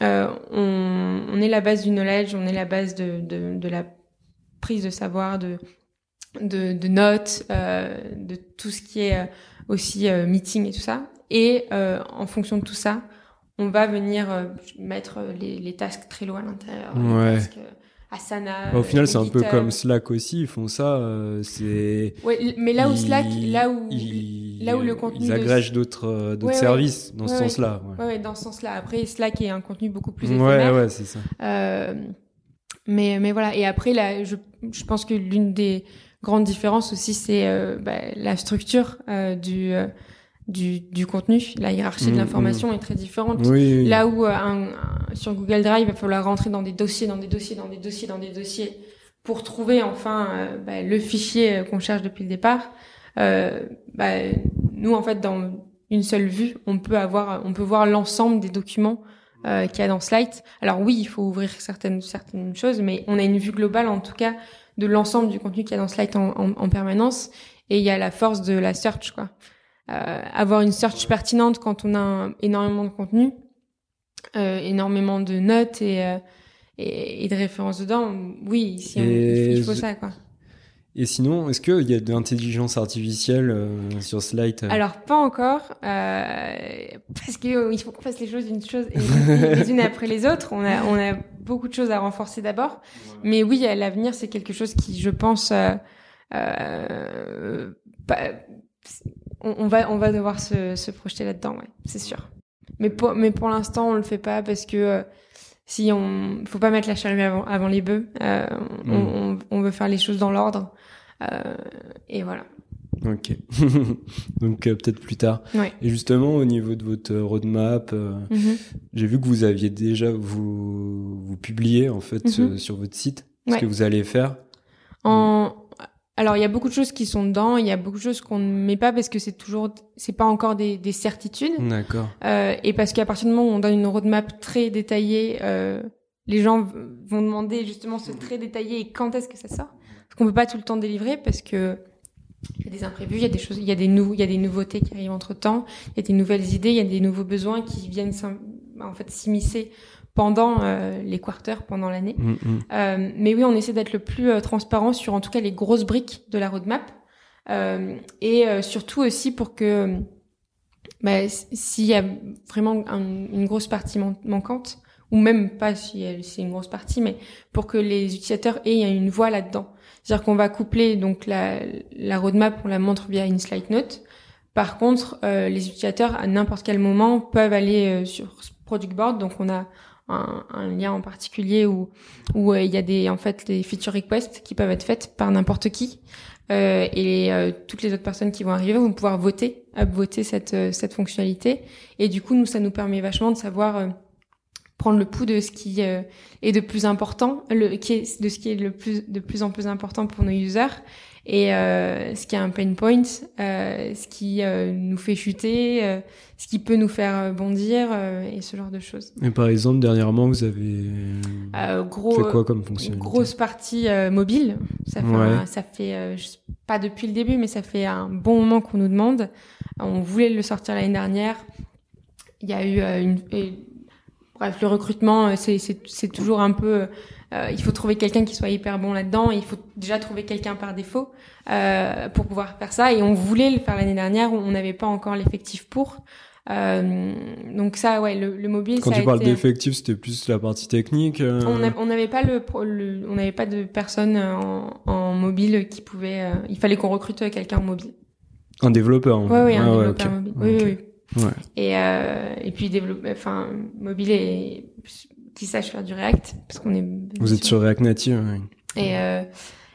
euh, on, on, est la base du knowledge, on est la base de, de, de la prise de savoir, de, de, de notes, euh, de tout ce qui est euh, aussi euh, meeting et tout ça. Et en fonction de tout ça, on va venir mettre les, les tasks Trello à l'intérieur.
Ouais.
Asana.
Au final, c'est un peu comme Slack aussi, ils font ça. Euh, c'est.
Ouais, mais là où Slack, là où là où le contenu.
Ils agrègent d'autres d'autres services dans ce sens-là.
Ouais. ouais, dans ce sens-là. Après, Slack est un contenu beaucoup plus
éphémère. Ouais, ouais, c'est ça.
Euh, mais mais voilà. Et après, là, je je pense que l'une des grandes différences aussi, c'est euh, bah, la structure euh, du du, du contenu. La hiérarchie de mm, l'information mm. est très différente. Là où euh, un, sur Google Drive, il va falloir rentrer dans des dossiers, dans des dossiers, dans des dossiers, dans des dossiers pour trouver enfin euh, bah, le fichier euh, qu'on cherche depuis le départ. Euh, bah, nous, en fait, dans une seule vue, on peut avoir, on peut voir l'ensemble des documents euh, qu'il y a dans Slide. Alors oui, il faut ouvrir certaines certaines choses, mais on a une vue globale, en tout cas, de l'ensemble du contenu qu'il y a dans Slide en, en, en permanence. Et il y a la force de la search, quoi. Euh, avoir une search pertinente quand on a énormément de contenu, euh, énormément de notes et, euh, et, et, de références dedans. Oui, ici, on, il faut ça, quoi.
Et sinon, est-ce qu'il y a de l'intelligence artificielle euh, sur Slide
Alors, pas encore, euh, parce qu'il faut qu'on fasse les choses d'une chose les unes après les autres. On a, on a beaucoup de choses à renforcer d'abord. Mais oui, à l'avenir, c'est quelque chose qui, je pense, euh, pas, on, va, on va devoir se, se projeter là-dedans, ouais, c'est sûr. Mais pour, mais pour l'instant, on le fait pas parce que euh, si on, faut pas mettre la charrue avant, avant les bœufs. Euh, mm. on, on, veut faire les choses dans l'ordre. Euh, et voilà.
Ok. Donc euh, peut-être plus tard.
Ouais.
Et justement au niveau de votre roadmap, euh, mm-hmm. j'ai vu que vous aviez déjà vous vous publiez en fait mm-hmm. sur votre site ce que vous allez faire.
En alors il y a beaucoup de choses qui sont dedans, il y a beaucoup de choses qu'on ne met pas parce que c'est toujours, c'est pas encore des, des certitudes.
D'accord.
Euh, et parce qu'à partir du moment où on donne une roadmap très détaillée, euh, les gens vont demander justement ce très détaillé et quand est-ce que ça sort. Parce qu'on peut pas tout le temps délivrer parce que il y a des imprévus, il y a des choses, il y a des nouveaux, il y a des nouveautés qui arrivent entre temps, il y a des nouvelles idées, il y a des nouveaux besoins qui viennent en fait s'immiscer pendant euh, les quarters, pendant l'année. Mm, mm. Euh, mais oui, on essaie d'être le plus euh, transparent sur en tout cas les grosses briques de la roadmap. et surtout aussi pour que bah, s'il y a vraiment une grosse partie manquante, ou même pas si c'est une grosse partie, mais pour que les utilisateurs aient une voix là-dedans. C'est-à-dire qu'on va coupler donc la, la roadmap, on la montre via une slide note. Par contre, euh, les utilisateurs à n'importe quel moment peuvent aller euh, sur Product Board. Donc on a un, un lien en particulier où où euh, il y a des en fait des feature requests qui peuvent être faites par n'importe qui. Euh, et euh, toutes les autres personnes qui vont arriver vont pouvoir voter, upvoter cette cette fonctionnalité. Et du coup, nous, ça nous permet vachement de savoir prendre le pouls de ce qui euh, est de plus important, le, qui est, de ce qui est le plus de plus en plus important pour nos users et euh, ce qui est un pain point, euh, ce qui euh, nous fait chuter, ce qui peut nous faire bondir et ce genre de choses.
Et par exemple, dernièrement, vous avez
gros,
fait quoi comme fonction
Grosse partie mobile. Ça fait, ça fait pas depuis le début, mais ça fait un bon moment qu'on nous demande. On voulait le sortir l'année dernière. Il y a eu une, Bref, le recrutement, euh, c'est toujours un peu... Euh, il faut trouver quelqu'un qui soit hyper bon là-dedans. Il faut déjà trouver quelqu'un par défaut euh, pour pouvoir faire ça. Et on voulait le faire l'année dernière, on n'avait pas encore l'effectif pour. Euh, donc ça, ouais, le, le mobile.
Quand
ça
tu parles
été...
d'effectif, c'était plus la partie technique. Euh...
On n'avait pas le, le on n'avait pas de personne en, en, mobile qui pouvait. Euh, il fallait qu'on recrute quelqu'un en mobile.
Un développeur.
Oui, oui, un
ah,
développeur
ouais, okay.
mobile. Oui, oui.
Ouais.
Et, euh, et puis développer, enfin, mobile et qui sache faire du React, parce qu'on est.
Vous êtes sur React Native. Oui.
Et euh,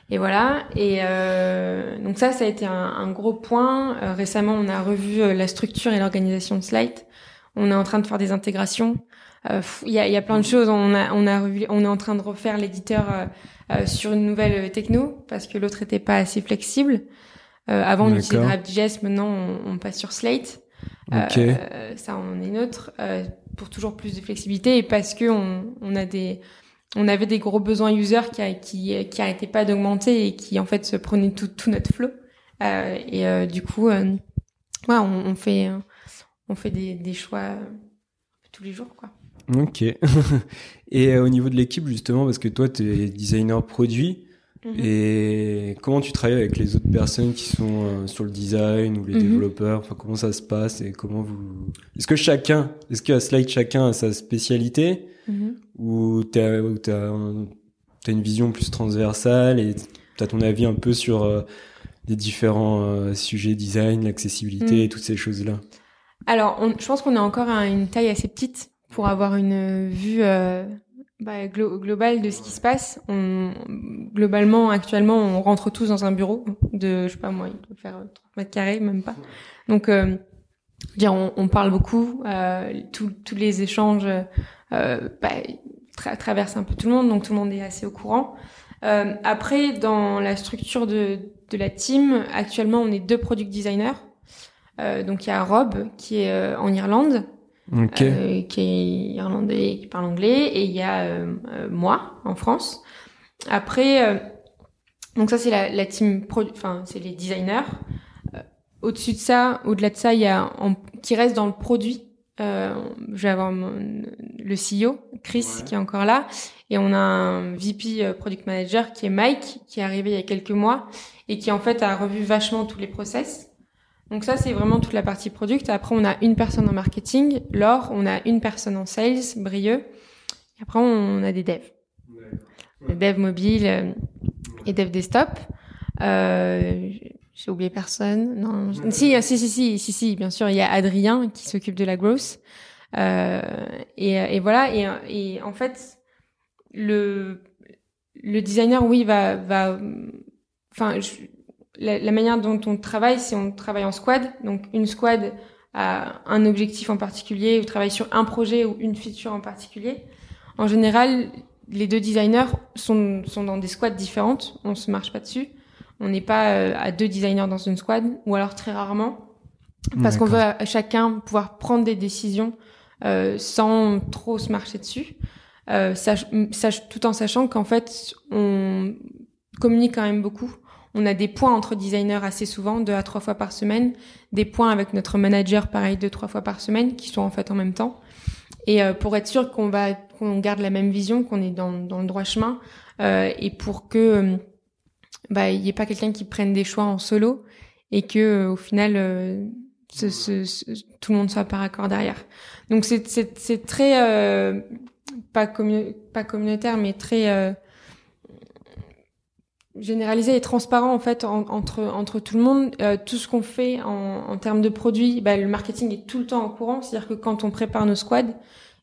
et voilà. Et euh, donc ça, ça a été un, un gros point. Euh, récemment, on a revu euh, la structure et l'organisation de Slide. On est en train de faire des intégrations. Il y, a, y a plein de choses. On a, on a revu, on est en train de refaire l'éditeur sur une nouvelle techno parce que l'autre était pas assez flexible. avant, on utilisait GraphJS. Maintenant, on, on passe sur Slate.
Okay.
Euh, ça en est neutre euh, pour toujours plus de flexibilité et parce que on, on a des on avait des gros besoins user qui qui qui arrêtaient pas d'augmenter et qui en fait se prenaient tout, tout notre flow euh, et euh, du coup euh, ouais, on, on, fait on fait des, des choix tous les jours quoi.
Ok. et au niveau de l'équipe justement parce que toi tu es designer produit
Mhm.
Et comment tu travailles avec les autres personnes qui sont euh, sur le design ou les
Mhm.
développeurs? Enfin, comment ça se passe et comment vous Est-ce que chacun, est-ce qu'à Slide chacun a sa spécialité?
Mhm.
ou t'as ou t'as t'as une vision plus transversale et t'as ton avis un peu sur euh, les différents euh, sujets design, l'accessibilité et toutes ces choses là
Alors, on, je pense qu'on est encore à une taille assez petite pour avoir une vue euh, bah, glo globale de ce qui se passe. On, globalement, actuellement, on rentre tous dans un bureau de, je sais pas moi, il doit faire 30 mètres carrés, même pas. Donc, euh, dire, on, on, parle beaucoup, euh, tous les échanges euh, bah, tra traversent un peu tout le monde, donc tout le monde est assez au courant. Euh, après, dans la structure de, de la team, actuellement, on est deux product designers. Euh, donc il y a Rob qui est euh, en Irlande,
okay.
euh, qui est irlandais, qui parle anglais, et il y a euh, moi en France. Après, euh, donc ça c'est la, la team, enfin c'est les designers. Euh, au-dessus de ça, au-delà de ça, il y a en, qui reste dans le produit. je vais avoir mon, le CEO Chris ouais. qui est encore là, et on a un VP product manager qui est Mike qui est arrivé il y a quelques mois et qui en fait a revu vachement tous les process. Donc ça, c'est vraiment toute la partie product. Après, on a une personne en marketing, Laure, on a une personne en sales, Brieux. Et après, on a des devs. Des devs mobiles euh, et devs desktop. Euh, J'ai oublié personne. Non, si, si, si, si, si, si, bien sûr, il y a Adrien qui s'occupe de la growth. Euh, et, et voilà. Et, et en fait, le le designer, oui, va va. Enfin, je, la, la, manière dont on travaille, c'est on travaille en squad. Donc une squad a un objectif en particulier, ou travaille sur un projet ou une feature en particulier. En général, les deux designers sont, sont dans des squads différentes. On se marche pas dessus. On n'est pas euh, à deux designers dans une squad, ou alors très rarement, parce qu'on veut à chacun pouvoir prendre des décisions euh, sans trop se marcher dessus. Euh, sach, sach, tout en sachant qu'en fait, on communique quand même beaucoup on a des points entre designers assez souvent, deux à trois fois par semaine, des points avec notre manager, pareil, deux, trois fois par semaine, qui sont en fait en même temps. Et euh, pour être sûr qu'on va, qu'on garde la même vision, qu'on est dans, dans le droit chemin, euh, et pour que bah il y ait pas quelqu'un qui prenne des choix en solo et que au final tout le monde soit par accord derrière. Donc c'est très pas pas communautaire mais très généralisé et transparent en fait entre entre tout le monde. Euh, tout ce qu'on fait en, en termes de produits, bah, le marketing est tout le temps au courant. C'est-à-dire que quand on prépare nos squads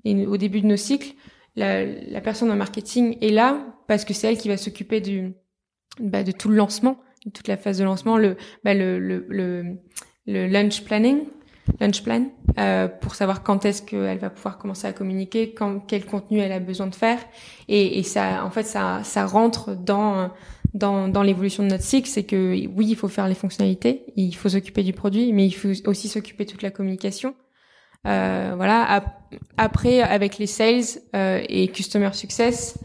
et au début de nos cycles, la, la personne en marketing est là parce que c'est elle qui va s'occuper du bah, de tout le lancement, de toute la phase de lancement, le bah, le, le, le, le lunch planning lunch plan euh, pour savoir quand est-ce qu'elle va pouvoir commencer à communiquer, quand, quel contenu elle a besoin de faire. Et, et ça, en fait, ça, ça rentre dans dans, dans l'évolution de notre cycle, c'est que oui, il faut faire les fonctionnalités, il faut s'occuper du produit, mais il faut aussi s'occuper de toute la communication. Euh, voilà. Après, avec les sales euh, et customer success,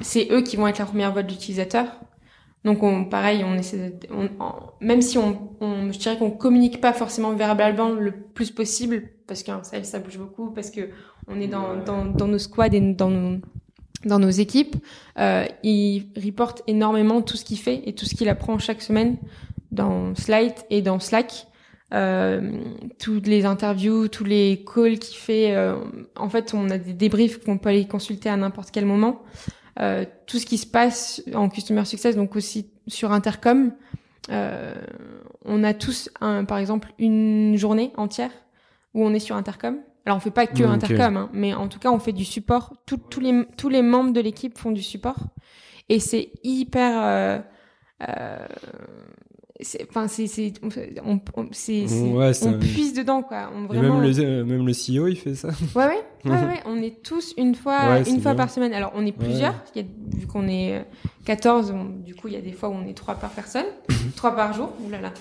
c'est eux qui vont être la première boîte d'utilisateurs. Donc, on, pareil, on essaie, on, même si on, on, je dirais qu'on communique pas forcément verbalement le plus possible, parce qu'un sales ça bouge beaucoup, parce que on est dans, dans, dans nos squads et dans nos dans nos équipes, euh, il reporte énormément tout ce qu'il fait et tout ce qu'il apprend chaque semaine dans Slide et dans Slack. Euh, toutes les interviews, tous les calls qu'il fait. Euh, en fait, on a des débriefs qu'on peut aller consulter à n'importe quel moment. Euh, tout ce qui se passe en Customer Success, donc aussi sur Intercom. On a tous, par exemple, une journée entière où on est sur Intercom alors on fait pas que Intercom, hein, mais en tout cas on fait du support. tous les tous les membres de l'équipe font du support. Et c'est hyper. Euh, euh, enfin c'est c'est on, on c'est ouais, on puise dedans quoi. On
vraiment et même le euh, même le CEO il fait ça.
Ouais ouais ouais, ouais on est tous une fois une fois par semaine. Alors on est plusieurs il y a, vu qu'on est 14 du coup il y a des fois où on est trois par personne trois par jour. Oulala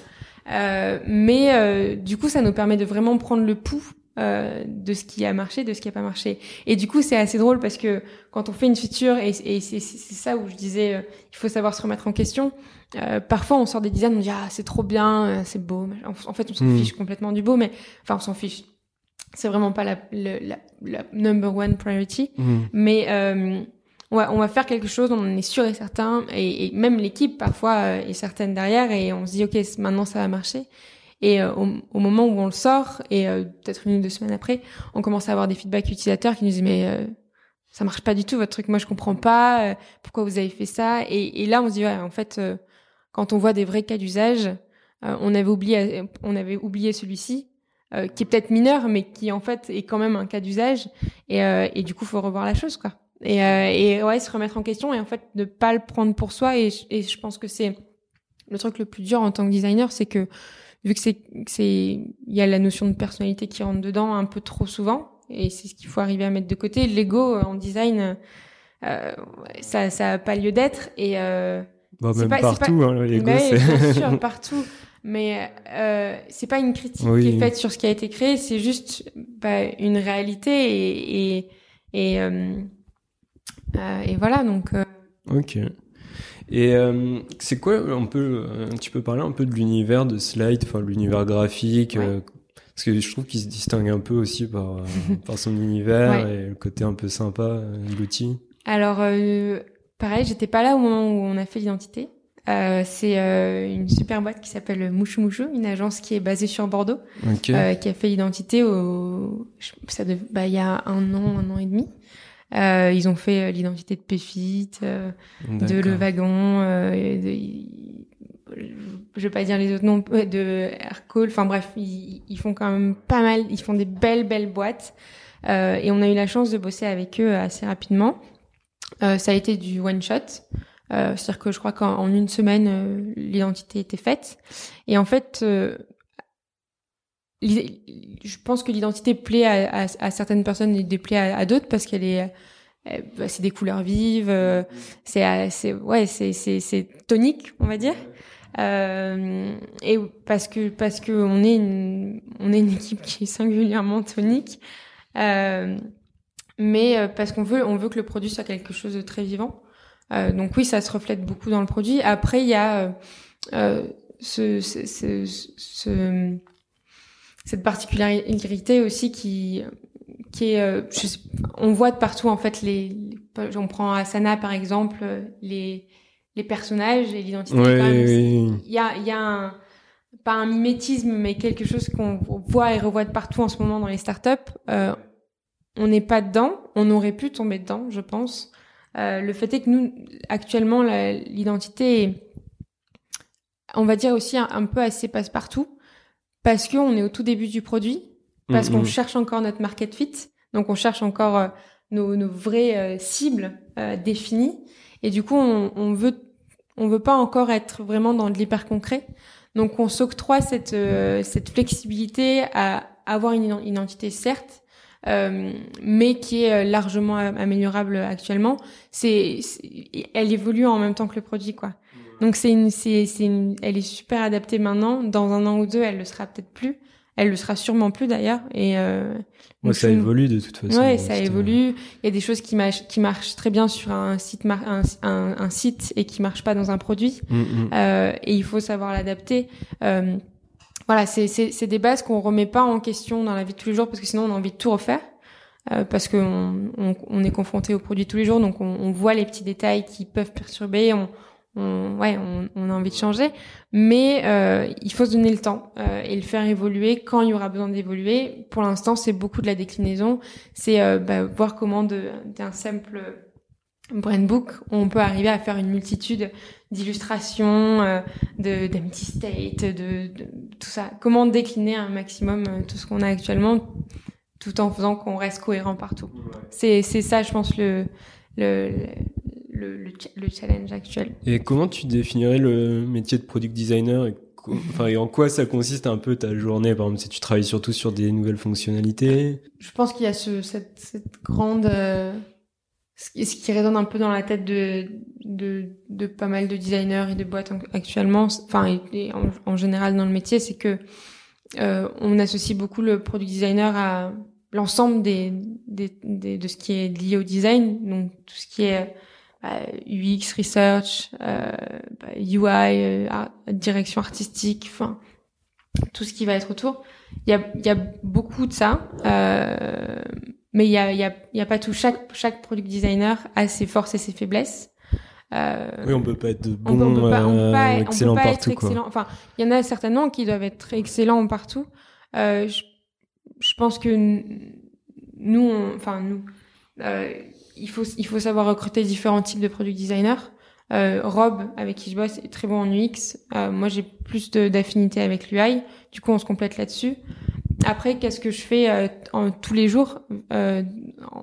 euh, mais euh, du coup ça nous permet de vraiment prendre le pouls euh, de ce qui a marché, de ce qui a pas marché. Et du coup, c'est assez drôle parce que quand on fait une feature, et, et c'est ça où je disais, euh, il faut savoir se remettre en question. Euh, parfois, on sort des designs, on dit ah c'est trop bien, c'est beau. En, fait, on s'en hmm. fiche complètement du beau, mais enfin on s'en fiche. C'est vraiment pas la, la, la, number one priority. Hmm. Mais on va, on va faire quelque chose, on en est sûr et certain, et, et même l'équipe parfois est certaine derrière, et on se dit ok maintenant ça va marcher. Et euh, au, moment où on le sort, et euh, peut-être une ou deux semaines après, on commence à avoir des feedbacks utilisateurs qui nous disent mais euh, ça marche pas du tout votre truc, moi je comprends pas, pourquoi vous avez fait ça? Et, là on se dit ouais en fait quand on voit des vrais cas d'usage, on avait oublié on avait oublié celui-ci qui est peut-être mineur mais qui en fait est quand même un cas d'usage. Et, du coup faut revoir la chose quoi. Et, ouais se remettre en question et en fait ne pas le prendre pour soi. Et je pense que c'est le truc le plus dur en tant que designer c'est que vu que c'est c'est il y a la notion de personnalité qui rentre dedans un peu trop souvent et c'est ce qu'il faut arriver à mettre de côté. L'ego euh, en design euh, ça ça a pas lieu d'être et euh,
bah, même pas, partout pas... hein, l'ego
c'est bien sûr partout. Mais euh, c'est pas une critique qui est faite sur ce qui a été créé c'est juste bah, une réalité et et et, euh, euh et voilà donc
ok et euh, c'est quoi, on peut, euh, tu peux parler un peu de l'univers de Slide, enfin l'univers graphique, euh, parce que je trouve qu'il se distingue un peu aussi par, par son univers et le côté un peu sympa de l'outil.
Alors, pareil, j'étais pas là au moment où on a fait l'identité. c'est une super boîte qui s'appelle Mouchou Mouchou, une agence qui est basée sur Bordeaux, qui a fait l'identité au, ça bah, il y a un an, un an et demi. Euh, ils ont fait euh, l'identité de Péfit, euh, de Le Wagon, de, je vais pas dire les autres noms, de Aircall. Enfin bref, ils, ils, font quand même pas mal. Ils font des belles belles boîtes. et on a eu la chance de bosser avec eux assez rapidement. ça a été du one shot. C'est-à-dire que je crois qu'en une semaine, l'identité était faite. Et en fait, je pense que l'identité plaît à, à, certaines personnes et déplaît à, à d'autres parce qu'elle est bah, c'est des couleurs vives euh, c'est c'est ouais c'est c'est c'est tonique on va dire. Euh, et parce que parce que on est une on est une équipe qui est singulièrement tonique euh, mais euh, parce qu'on veut on veut que le produit soit quelque chose de très vivant. Euh, donc oui ça se reflète beaucoup dans le produit. Après il y a ce, ce, ce, ce cette particularité aussi qui qui est euh, on voit de partout en fait les, on prend Asana par exemple les les personnages et l'identité.
Ouais,
Il y a, il y a un, pas un mimétisme, mais quelque chose qu'on voit et revoit de partout en ce moment dans les startups. Euh, on n'est pas dedans. On aurait pu tomber dedans, je pense. Euh, le fait est que nous, actuellement, l'identité est, on va dire aussi un, un peu assez passe-partout, parce qu'on est au tout début du produit, parce qu'on cherche encore notre market fit, donc on cherche encore euh, nos, nos vraies euh, cibles euh, définies, et du coup, on, on veut, on veut pas encore être vraiment dans de l'hyper concret, donc on s'octroie cette euh, cette flexibilité à avoir une ident- identité certes, euh, mais qui est largement am- améliorable actuellement. C'est, c'est- elle évolue en même temps que le produit, quoi. Donc c'est une, c'est, une, elle est super adaptée maintenant. Dans un an ou deux, elle le sera peut-être plus. Elle le sera sûrement plus d'ailleurs. Et euh,
Ouais, ça évolue de toute façon.
Ouais, ça
C'était-
évolue. Il y a des choses qui marchent, qui marchent très bien sur un site, mar- un, un, un site et qui marchent pas dans un produit.
Mm, mm.
Euh, et il faut savoir l'adapter. Euh, voilà, c'est c'est c'est des bases qu'on remet pas en question dans la vie de tous les jours parce que sinon on a envie de tout refaire. Euh, parce qu'on on, on est confronté aux produits tous les jours, donc on, on voit les petits détails qui peuvent perturber. On, on ouais, on, on a envie de changer, mais euh, il faut se donner le temps euh, et le faire évoluer quand il y aura besoin d'évoluer. Pour l'instant, c'est beaucoup de la déclinaison. C'est euh, bah, voir comment d'un simple brand book, on peut arriver à faire une multitude d'illustrations, euh, de d'empty state, de, de tout ça. Comment décliner un maximum euh, tout ce qu'on a actuellement, tout en faisant qu'on reste cohérent partout. C'est c'est ça, je pense, le le le, le, ch- le challenge actuel.
Et comment tu définirais le métier de product designer et, enfin, et en quoi ça consiste un peu ta journée? Par exemple, si tu travailles surtout sur des nouvelles fonctionnalités.
Je pense qu'il y a ce, cette, cette grande euh, ce qui, résonne un peu dans la tête de, de, de pas mal de designers et de boîtes en- actuellement, enfin et, et en, en général dans le métier, c'est que euh, on associe beaucoup le product designer à l'ensemble des, des, des- de ce qui est lié au design, donc tout ce qui est euh, UX, research, euh, bah, UI, euh, direction artistique, enfin tout ce qui va être autour. Il y a, il y a beaucoup de ça, euh, mais il y a, il y, a, il y a pas tout. Chaque, chaque product designer a ses forces et ses faiblesses. Euh,
Oui, on peut pas être
on
bon,
peut, on peut pas, on peut
euh,
pas- on peut
excellent
pas
partout.
être
quoi.
excellent. Enfin, il y en a certainement qui doivent être excellents partout. Euh, je, je pense que nous, on- enfin nous, euh, il faut il faut savoir recruter différents types de product designers. Euh, Rob, avec qui je bosse, est très bon en UX. Euh, moi, j'ai plus d'affinité avec l'UI. Du coup, on se complète là-dessus. Après, qu'est-ce que je fais euh, en, tous les jours euh,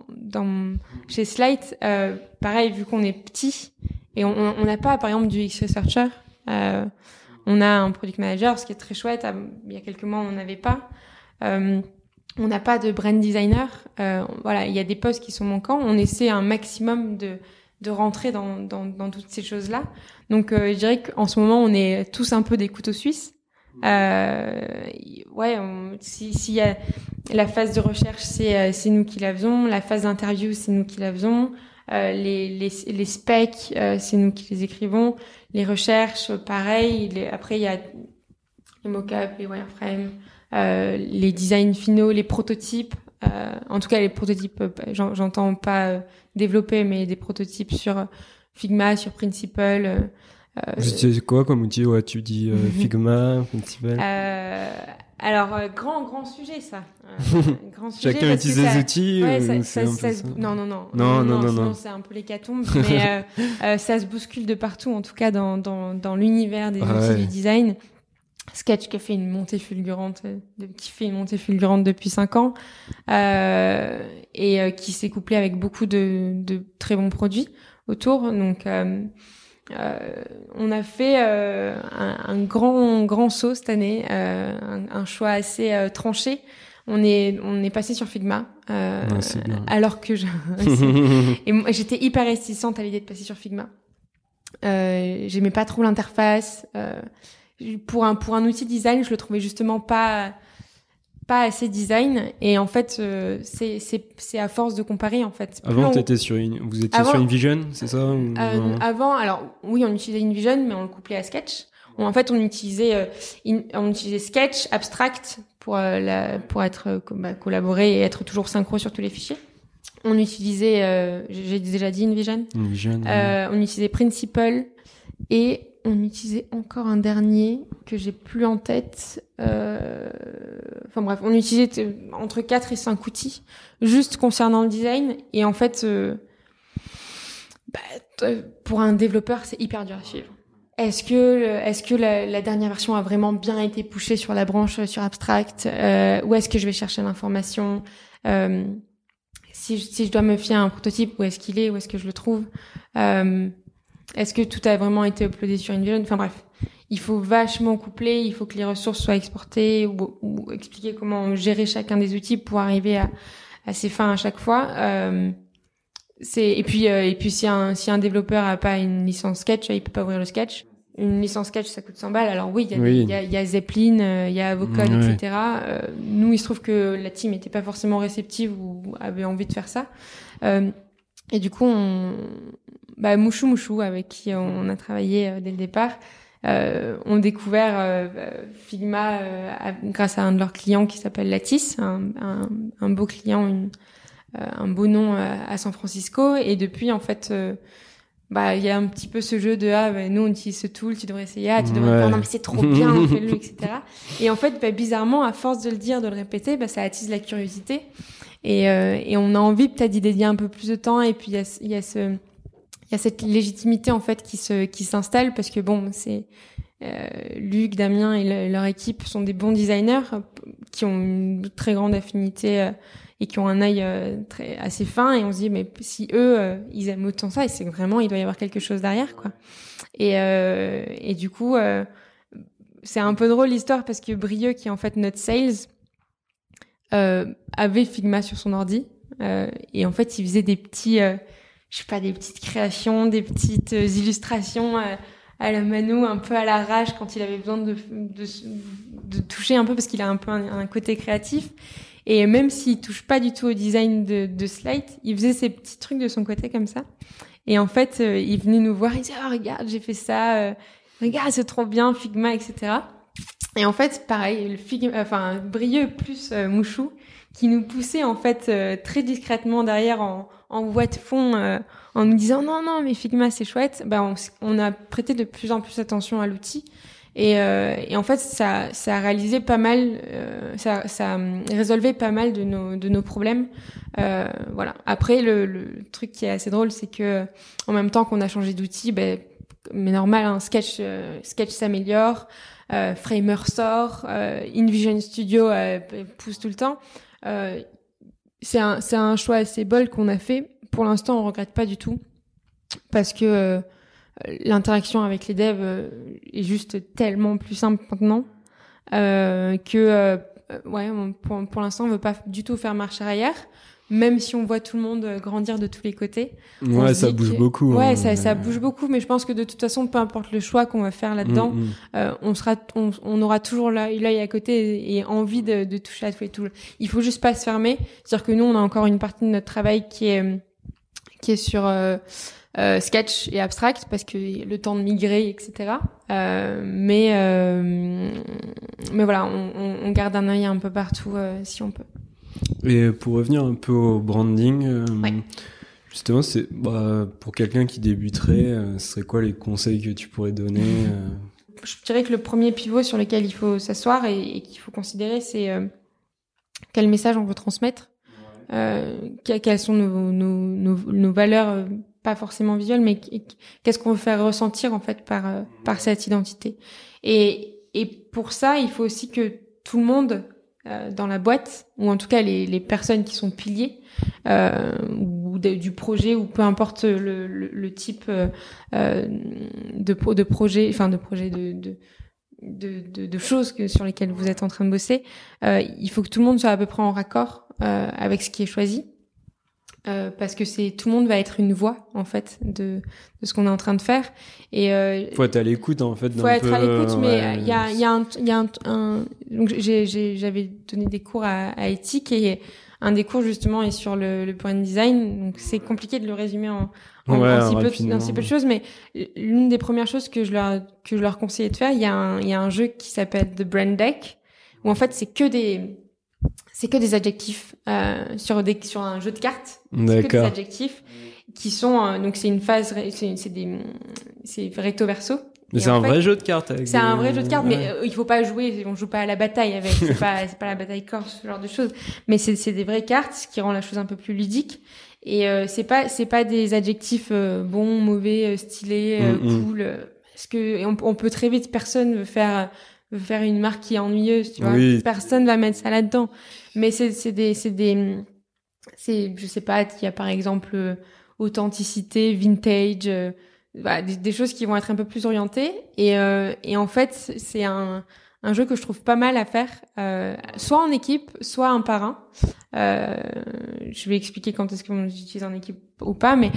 dans, chez Slide euh, Pareil, vu qu'on est petit et on n'a pas, par exemple, du UX researcher. Euh, on a un product manager, ce qui est très chouette. Ah, Il y a quelques mois, on n'en avait pas. On n'a pas de brand designer. Euh, voilà, il y a des postes qui sont manquants. On essaie un maximum de de rentrer dans, dans, dans toutes ces choses-là. Donc, euh, je dirais qu'en ce moment, on est tous un peu des couteaux suisses. Euh, ouais, on- si- s'il y a la phase de recherche, c'est euh, c'est nous qui la faisons. La phase d'interview, c'est nous qui la faisons. Euh, les, les, les specs, euh, c'est nous qui les écrivons. Les recherches, pareil. Les- après, il y a les mock-ups, les wireframes, les designs finaux, les prototypes. Euh, en tout cas, les prototypes, euh, j'en- j'entends pas euh, développer, mais des prototypes sur euh, Figma, sur Principle. euh, euh,
Vous utilisez quoi comme outil? Ouais, tu dis euh, Figma, Principal.
euh, alors, euh, grand, grand sujet, ça. Euh, grand sujet
Chacun utilise des outils.
Ouais,
ou
ça,
c'est
ça- ça se- non, non, non,
Non, non, non, non.
c'est un peu l'hécatombe, mais euh, euh, ça se bouscule de partout, en tout cas dans, dans, dans l'univers des
Ah
outils
ouais.
du design. Sketch qui a fait une montée fulgurante, de- qui fait une montée fulgurante depuis cinq ans, euh, et euh, qui s'est couplé avec beaucoup de, de très bons produits autour. Donc, euh, euh, on a fait euh, un, un grand grand saut cette année, euh, un, un choix assez euh, tranché. On est on est passé sur Figma, euh, alors que je, et moi j'étais hyper réticente à l'idée de passer sur Figma. Euh, J'aimais pas trop l'interface. Euh, pour un pour un outil design, je le trouvais justement pas pas assez design. Et en fait, euh, c'est c'est c'est à force de comparer en fait. Plus
Avant,
on-
t'étais sur une... vous étiez
Avant-
sur InVision, c'est ça ou
euh, avant, alors oui, on utilisait InVision, mais on le couplait à Sketch. On- en fait, on utilisait euh, in- on utilisait Sketch, Abstract pour euh, la, pour être euh, bah, collaborer et être toujours synchro sur tous les fichiers. On utilisait, euh, j'ai déjà dit InVision.
InVision. ouais.
On utilisait Principle Et on utilisait encore un dernier que j'ai plus en tête. Euh... Enfin bref, on utilisait entre 4 et 5 outils juste concernant le design. Et en fait, euh... bah, pour un développeur, c'est hyper dur à suivre. Est-ce que, est-ce que la, dernière version a vraiment bien été poussée sur la branche sur Abstract euh, Où est-ce que je vais chercher l'information euh, si, je, dois me fier à un prototype, où est-ce qu'il est Où est-ce que je le trouve euh, Est-ce que tout a vraiment été uploadé sur InVision Enfin bref, il faut vachement coupler, il faut que les ressources soient exportées ou, ou expliquer comment gérer chacun des outils pour arriver à, à ses fins à chaque fois. Euh, c'est et puis euh, et puis si un si un développeur a pas une licence Sketch, il peut pas ouvrir le Sketch une licence sketch ça coûte 100 balles alors oui il y a,
Oui.
il y a, y a Zeppelin euh, il y a Vocode
Ouais.
etc Euh, nous il se trouve que la team était pas forcément réceptive ou avait envie de faire ça Euh, et du coup on bah, Mouchou Mouchou avec qui on a travaillé euh, dès le départ euh, ont découvert euh, euh, Figma euh, grâce à un de leurs clients qui s'appelle Lattice un, un, un beau client une, euh, un beau nom à San Francisco. Et depuis en fait bah il y a un petit peu ce jeu de ah bah, nous on utilise ce tool tu devrais essayer. Ah tu devrais
Ouais.
faire non mais c'est trop bien fais-le etc et en fait bah, bizarrement à force de le dire de le répéter bah, ça attise la curiosité. Et, euh, et on a envie peut-être d'y dédier un peu plus de temps. Et puis il y a, ce- il y a ce il y a cette légitimité en fait qui se qui s'installe. Parce que bon c'est euh, Luc, Damien et le- leur équipe sont des bons designers qui ont une très grande affinité euh, et qui ont un œil euh, très assez fin et on se dit mais si eux euh, ils aiment autant ça et c'est vraiment il doit y avoir quelque chose derrière quoi. Et euh, et du coup c'est un peu drôle l'histoire parce que Brieux qui est en fait notre sales avait Figma sur son ordi et en fait il faisait des petits je sais pas des petites créations des petites illustrations à la mano un peu à l'arrache quand il avait besoin de, de, toucher un peu parce qu'il a un peu un côté créatif et même s'il touche pas du tout au design de, de Slate, il faisait ses petits trucs de son côté comme ça. Et en fait, euh, il venait nous voir, il disait, oh, regarde, j'ai fait ça, euh, regarde, c'est trop bien, Figma, etc. Et en fait, pareil, le Figma, enfin, Brieux plus euh, Mouchou, qui nous poussait en fait très discrètement derrière en, en voie de fond, en nous disant non, non, mais Figma, c'est chouette. Ben, on a prêté de plus en plus attention à l'outil. Et, euh, et en fait, ça, ça a pas mal, euh, ça, ça hum, résolvait pas mal de nos, de nos problèmes. Euh, voilà. Après, le, le truc qui est assez drôle, c'est que en même temps qu'on a changé d'outil, ben, mais normal, un Sketch, euh, Sketch s'améliore, euh, Framer sort, euh, InVision Studio euh, pousse tout le temps. Euh, c'est un, un choix assez bol qu'on a fait. Pour l'instant, on regrette pas du tout parce que euh, l'interaction avec les devs euh, est juste tellement plus simple maintenant euh, que euh, ouais on- pour, pour l'instant on veut pas du tout faire marche arrière même si on voit tout le monde euh, grandir de tous les côtés On
Ouais, ça bouge
que-
beaucoup.
ouais
hein,
ça, ça bouge beaucoup mais je pense que de toute façon peu importe le choix qu'on va faire là-dedans
Mm, mm.
euh, on sera on, on aura toujours l'œil à côté et envie de, de toucher à tous les tools il faut juste pas se fermer c'est à dire que nous on a encore une partie de notre travail qui est euh, qui est sur euh, Sketch et Abstract parce que le temps de migrer etc euh, mais euh, mais voilà on, garde un œil un peu partout si on peut.
Et pour revenir un peu au branding,
Ouais.
justement, c'est bah, pour quelqu'un qui débuterait, ce serait quoi les conseils que tu pourrais donner
je dirais que le premier pivot sur lequel il faut s'asseoir et, et qu'il faut considérer, c'est quel message on veut transmettre, euh, que- quelles sont nos, nos, nos, nos valeurs, pas forcément visuelles, mais qu- qu'est-ce qu'on veut faire ressentir en fait par euh, par cette identité. Et et pour ça, il faut aussi que tout le monde euh, dans la boîte, ou en tout cas les, les personnes qui sont piliers euh, ou de- du projet, ou peu importe le, le, le type euh, euh, de, pro- de projet, enfin de projet de, de, de, de, de choses que, sur lesquelles vous êtes en train de bosser, euh, il faut que tout le monde soit à peu près en raccord euh, avec ce qui est choisi. Euh, parce que c'est tout le monde va être une voix en fait de, de ce qu'on est en train de faire et euh,
Faut être à l'écoute en fait.
faut être
peu,
à l'écoute, mais
ouais,
il y a, il y a un, il y a un, un- donc j'avais donné des cours à, à éthique et un des cours justement est sur le, le brand design. Donc c'est compliqué de le résumer en, en,
Ouais,
en si, peu, peu de choses, mais l'une des premières choses que je leur que je leur conseillais de faire, il y a un, il y a un jeu qui s'appelle The Brand Deck où en fait c'est que des c'est que des adjectifs euh, sur des sur un jeu de cartes c'est que des adjectifs qui sont euh, donc c'est une phase c'est des c'est recto verso.
Mais c'est un
fait,
vrai jeu de cartes. avec
C'est un vrai jeu de cartes,
ouais.
mais euh, il faut pas jouer. On joue pas à la bataille avec. C'est pas, c'est pas la bataille corse, ce genre de choses. Mais c'est, c'est des vraies cartes, ce qui rend la chose un peu plus ludique. Et euh, c'est pas, c'est pas des adjectifs euh, bons, mauvais, euh, stylés, euh,
Mm, mm.
cool. Parce que on, on peut très vite, personne veut faire, veut faire une marque qui est ennuyeuse, tu vois.
Oui.
Personne va mettre ça là-dedans. Mais c'est, des, c'est des, c'est, je sais pas, il y a par exemple euh, authenticité, vintage. euh, des, des choses qui vont être un peu plus orientées. Et, euh, et en fait, c'est un, un jeu que je trouve pas mal à faire, euh, soit en équipe, soit un par un. Euh, je vais expliquer quand est-ce qu'on utilise en équipe ou pas, mais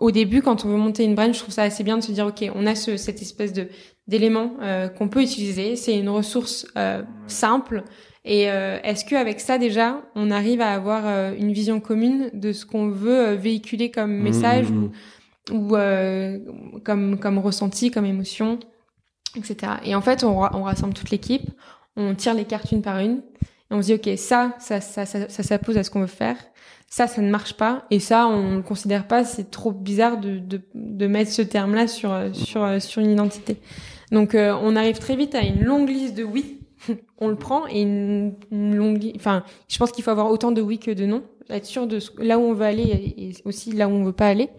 au début, quand on veut monter une brand, je trouve ça assez bien de se dire, ok, on a ce, cette espèce de d'élément euh, qu'on peut utiliser. C'est une ressource euh, simple. Et euh, est-ce que avec ça déjà, on arrive à avoir euh, une vision commune de ce qu'on veut véhiculer comme message
Mm, mm,
ou ou euh, comme comme ressenti, comme émotion, etc. Et en fait, on, ra- on rassemble toute l'équipe, on tire les cartes une par une, et on se dit ok, ça, ça, ça, ça, ça s'appose à ce qu'on veut faire. Ça, ça ne marche pas, et ça, on le considère pas. C'est trop bizarre de, de, de mettre ce terme-là sur sur sur une identité. Donc, euh, on arrive très vite à une longue liste de oui. on le prend et une, une longue. Enfin, je pense qu'il faut avoir autant de oui que de non, être sûr de ce- là où on veut aller et aussi là où on veut pas aller.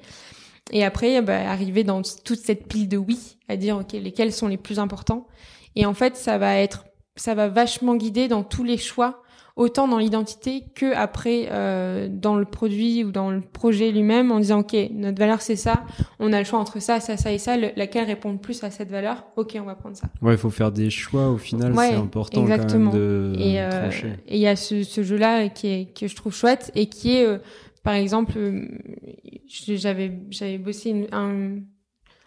Et après, bah, arriver dans toute cette pile de oui, à dire ok lesquels sont les plus importants. Et en fait, ça va être, ça va vachement guider dans tous les choix, autant dans l'identité que après euh, dans le produit ou dans le projet lui-même, en disant ok notre valeur c'est ça, on a le choix entre ça, ça, ça et ça, le- laquelle répond le plus à cette valeur? Ok, on va prendre ça.
Ouais, il faut faire des choix au final,
Ouais,
c'est important
exactement.
quand même de
Et euh,
trancher.
et il y a ce, ce jeu-là qui est que je trouve chouette et qui est, euh, par exemple, euh, j'avais j'avais bossé une, un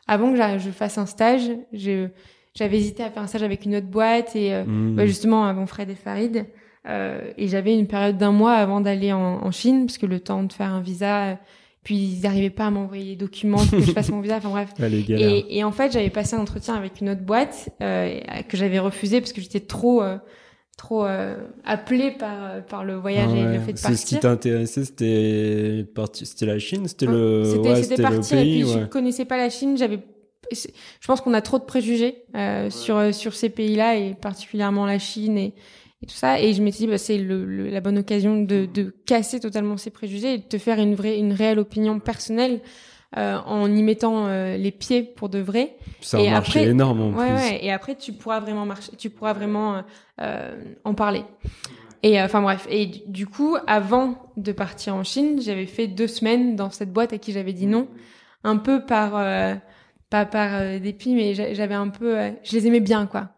avant que je fasse un stage, j'avais hésité à faire un stage avec une autre boîte et euh,
Mm.
bah, justement avant Fred et Farid. Euh, et j'avais une période d'un mois avant d'aller en, en Chine parce que le temps de faire un visa, puis ils n'arrivaient pas à m'envoyer les documents pour que je fasse mon visa. Enfin bref.
Galères.
Et, et en fait, j'avais passé un entretien avec une autre boîte euh, que j'avais refusé parce que j'étais trop, euh, trop euh, appelée par par le voyage
Ah
et
ouais.
le fait de
C'est ce qui
partir.
t'intéressait, c'était parti- c'était la Chine, c'était
Hein,
le,
C'était
ouais,
c'était
le
partir
pays,
et puis je
ouais.
connaissais pas la Chine. J'avais, je pense qu'on a trop de préjugés euh, sur euh, sur ces pays-là et particulièrement la Chine et, et tout ça. Et je m'étais dit, bah, c'est le, le- la bonne occasion de, de casser totalement ces préjugés et de te faire une vraie, une réelle opinion personnelle euh, en y mettant euh, les pieds pour de vrai.
C'est un
Et
marché
après-
énorme en
Ouais,
plus.
ouais. Et après, tu pourras vraiment marcher, tu pourras vraiment euh, en parler. Et enfin bref. Et du- coup, avant de partir en Chine, j'avais fait deux semaines dans cette boîte à qui j'avais dit non, un peu par pas par dépit, mais j'a- j'avais un peu, je les aimais bien quoi.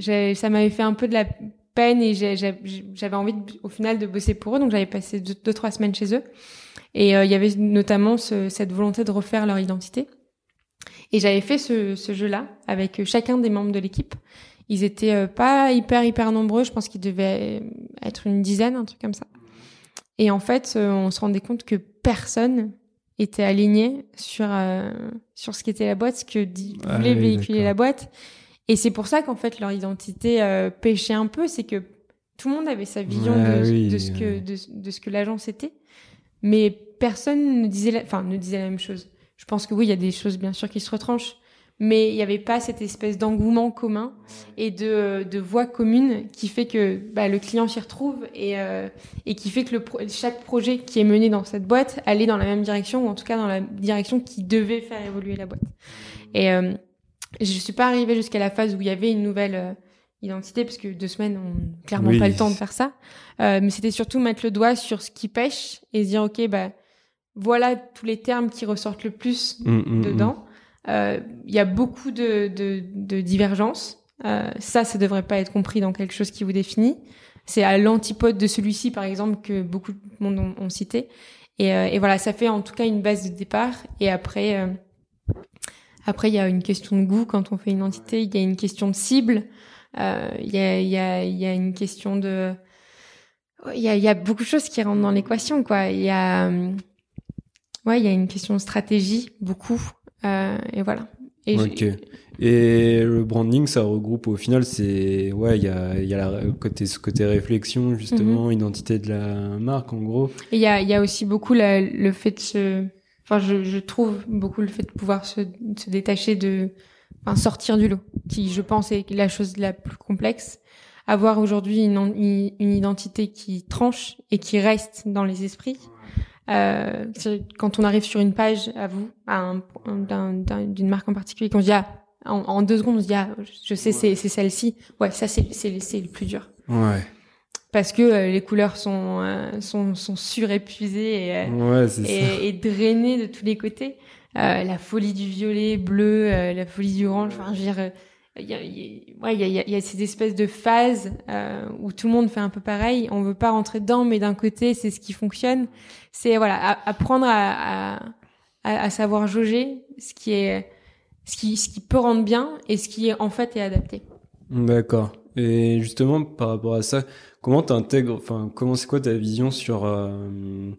Ça m'avait fait un peu de la peine et j'avais envie de- au final de bosser pour eux, donc j'avais passé deux, deux trois semaines chez eux. Et euh, il y avait notamment ce- cette volonté de refaire leur identité. Et j'avais fait ce, ce jeu-là avec chacun des membres de l'équipe. Ils étaient euh, pas hyper hyper nombreux, je pense qu'ils devaient être une dizaine, un truc comme ça. Et en fait, euh, on se rendait compte que personne était aligné sur euh, sur ce qu'était la boîte, ce que
Ah
voulait
oui,
véhiculer la boîte. Et c'est pour ça qu'en fait leur identité euh, pêchait un peu, c'est que tout le monde avait sa vision de,
oui,
de ce que de ce que l'agence était, mais personne ne disait la, enfin ne disait la même chose. Je pense que oui, il y a des choses bien sûr qui se retranchent, mais il n'y avait pas cette espèce d'engouement commun et de, de voix commune qui fait que bah, le client s'y retrouve et, euh, et qui fait que le pro- chaque projet qui est mené dans cette boîte allait dans la même direction ou en tout cas dans la direction qui devait faire évoluer la boîte. Et euh, je suis pas arrivée jusqu'à la phase où il y avait une nouvelle euh, identité parce que deux semaines, on n'a clairement
Oui.
pas le temps de faire ça. Euh, mais c'était surtout mettre le doigt sur ce qui pêche et se dire ok bah voilà tous les termes qui ressortent le plus
Mm, mm, mm.
dedans. Euh, Il y a beaucoup de, de, de divergences. Euh, ça, ça devrait pas être compris dans quelque chose qui vous définit. C'est à l'antipode de celui-ci, par exemple, que beaucoup de monde ont, ont cité. Et, euh, et voilà, ça fait en tout cas une base de départ. Et après, euh, après, il y a une question de goût quand on fait une identité. Il y a une question de cible. Euh, Il y, a, y, a, y a une question de... Il y a, y a beaucoup de choses qui rentrent dans l'équation, quoi. Il y a... euh, Ouais, il y a une question de stratégie, beaucoup. Euh, et voilà. Et
Ok. Et le branding, ça regroupe au final, c'est ouais, il y a, il y a la, côté, ce côté réflexion justement,
Mhm.
identité de la marque en gros.
il y a, il y a aussi beaucoup la- le fait de se enfin, je, je trouve beaucoup le fait de pouvoir se, se détacher de, enfin, sortir du lot, qui, je pense, est la chose la plus complexe. Avoir aujourd'hui une, une identité qui tranche et qui reste dans les esprits. Euh, quand on arrive sur une page à vous, à d'une marque en particulier, qu'on dit ah, en, deux secondes, on se dit ah, je sais, c'est celle-ci. Ouais, ça c'est c'est le plus dur.
Ouais
parce que euh, les couleurs sont euh, sont, sont surépuisées et,
euh,
et, et, drainées de tous les côtés. La folie du violet, bleu, la folie du orange. Enfin, je veux dire, il y a, ouais, il y a, y a ces espèces de phases où tout le monde fait un peu pareil. On veut pas rentrer dedans, mais d'un côté, c'est ce qui fonctionne. C'est voilà, apprendre à, à, à, savoir jauger ce qui est ce qui ce qui peut rendre bien et ce qui en fait est adapté.
D'accord. Et justement, par rapport à ça, comment t'intègres, enfin, comment c'est quoi ta vision sur euh,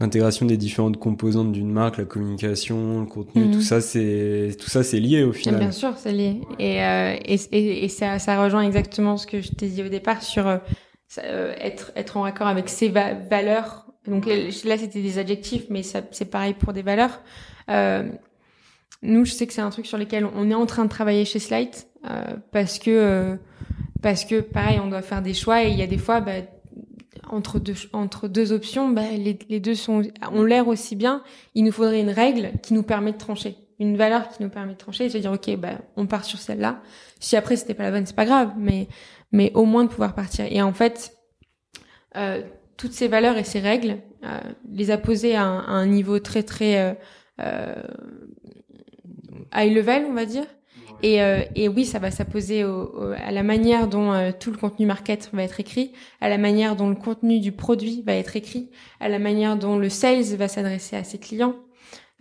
l'intégration des différentes composantes d'une marque, la communication, le contenu, tout mhm. ça, c'est tout ça, c'est lié au final.
Bien sûr, c'est lié. Et, euh, et, et, ça, ça rejoint exactement ce que je t'ai dit au départ sur euh, être être en raccord avec ses valeurs. Donc là, c'était des adjectifs, mais c'est pareil pour des valeurs. nous, je sais que c'est un truc sur lequel on est en train de travailler chez Slide parce que parce que pareil, on doit faire des choix et il y a des fois, bah, entre deux entre deux options, bah, les, les deux sont ont l'air aussi bien. Il nous faudrait une règle qui nous permet de trancher, une valeur qui nous permet de trancher et de dire ok, bah, on part sur celle-là. Si après c'était pas la bonne, c'est pas grave, mais mais au moins de pouvoir partir. Et en fait, euh, toutes ces valeurs et ces règles, euh, les a posées à un, à un niveau très très euh, euh high level, on va dire. Et, euh, et, oui, ça va s'apposer à la manière dont euh, tout le contenu market va être écrit, à la manière dont le contenu du produit va être écrit, à la manière dont le sales va s'adresser à ses clients,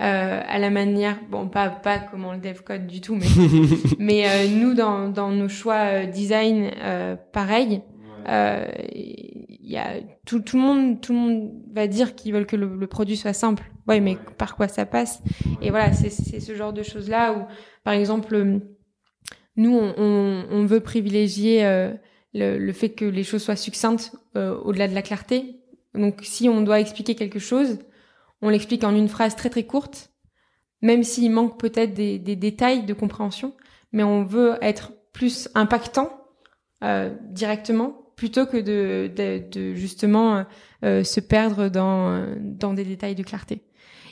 euh, à la manière, bon, pas pas comment le dev code du tout, mais mais euh, nous dans dans nos choix design, pareil. Il y a tout, tout le monde tout le monde va dire qu'ils veulent que le, le produit soit simple. Ouais, mais par quoi ça passe? Et voilà, c'est ce genre de choses là où par exemple, euh, nous, on, veut privilégier euh, le, fait que les choses soient succinctes euh, au-delà de la clarté. Donc, si on doit expliquer quelque chose, on l'explique en une phrase très très courte, même s'il manque peut-être des, détails de compréhension, mais on veut être plus impactant directement plutôt que de, justement se perdre dans des détails de clarté.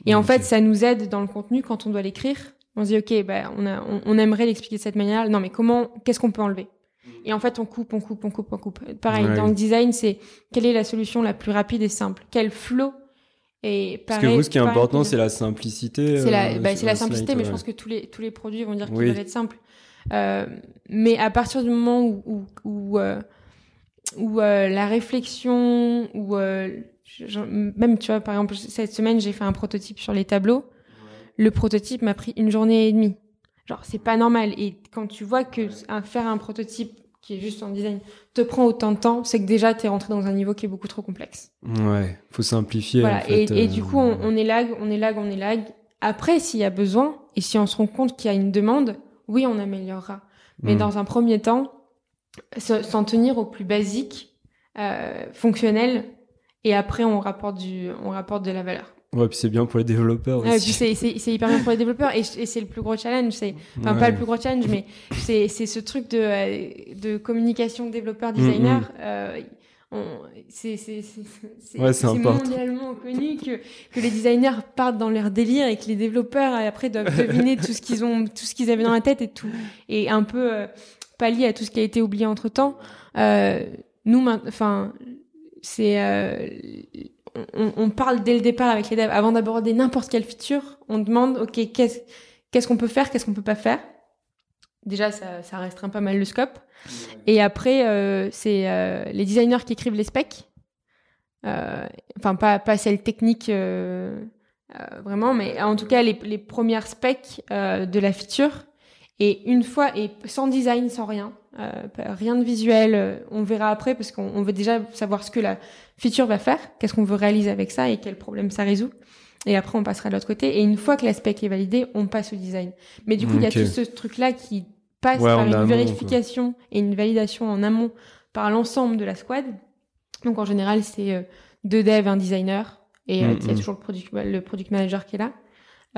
Et en fait, ça nous aide dans le contenu quand on doit l'écrire on se dit, OK, bah, on, a, on, aimerait l'expliquer de cette manière. Non, mais comment, qu'est-ce qu'on peut enlever? Et en fait, on coupe, on coupe, on coupe, on coupe. Pareil, dans le design, c'est quelle est la solution la plus rapide et simple? Quel flow
et Parce que vous, ce qui est important, c'est la simplicité.
C'est la, euh, bah, c'est la simplicité, mais je pense que tous les, tous les produits vont dire qu'ils doivent être simples. Euh, mais à partir du moment où, où, où, euh, où euh, la réflexion, ou même, tu vois, par exemple, cette semaine, j'ai fait un prototype sur les tableaux le prototype m'a pris une journée et demie. Genre, c'est pas normal. Et quand tu vois que faire un prototype qui est juste en design te prend autant de temps, c'est que déjà tu es rentré dans un niveau qui est beaucoup trop complexe.
Ouais, faut simplifier.
Voilà. et, et, du coup, on, on, est lag, on est lag, on est lag. Après, s'il y a besoin et si on se rend compte qu'il y a une demande, oui, on améliorera. Mais mm. dans un premier temps, s'en tenir au plus basique, euh, fonctionnel, et après on rapporte du, on rapporte de la valeur.
Ouais, puis c'est bien pour les développeurs aussi.
c'est, c'est, c'est hyper bien pour les développeurs et, et c'est le plus gros challenge. C'est, enfin, pas le plus gros challenge, mais c'est, c'est ce truc de, euh, de communication développeur-designer. Mm, mm. euh, c'est, c'est, c'est, ouais, c'est mondialement connu que, que les designers partent dans leur délire et que les développeurs après doivent deviner tout ce qu'ils ont, tout ce qu'ils avaient dans la tête et tout, et un peu euh, pallier à tout ce qui a été oublié entre temps. Euh, nous, enfin, c'est euh, on, on, parle dès le départ avec les devs, avant d'aborder n'importe quelle feature, on demande, OK, qu'est-ce qu'est-ce qu'on peut faire, qu'est-ce qu'on peut pas faire? Déjà, ça, ça restreint pas mal le scope. Et après, euh, c'est euh, les designers qui écrivent les specs. Euh, enfin, pas, pas celles techniques euh, euh, vraiment, mais en tout cas, les, les premières specs de la feature. Et une fois, et sans design, sans rien, rien de visuel, on verra après parce qu'on veut déjà savoir ce que la feature va faire, qu'est-ce qu'on veut réaliser avec ça et quel problème ça résout. Et après, on passera de l'autre côté. Et une fois que l'aspect est validé, on passe au design. Mais du coup, il y a tout ce truc-là qui passe par une vérification et une validation en amont par l'ensemble de la squad. Donc en général, c'est euh, deux devs, un designer Et euh, il y a toujours le product, le product manager qui est là.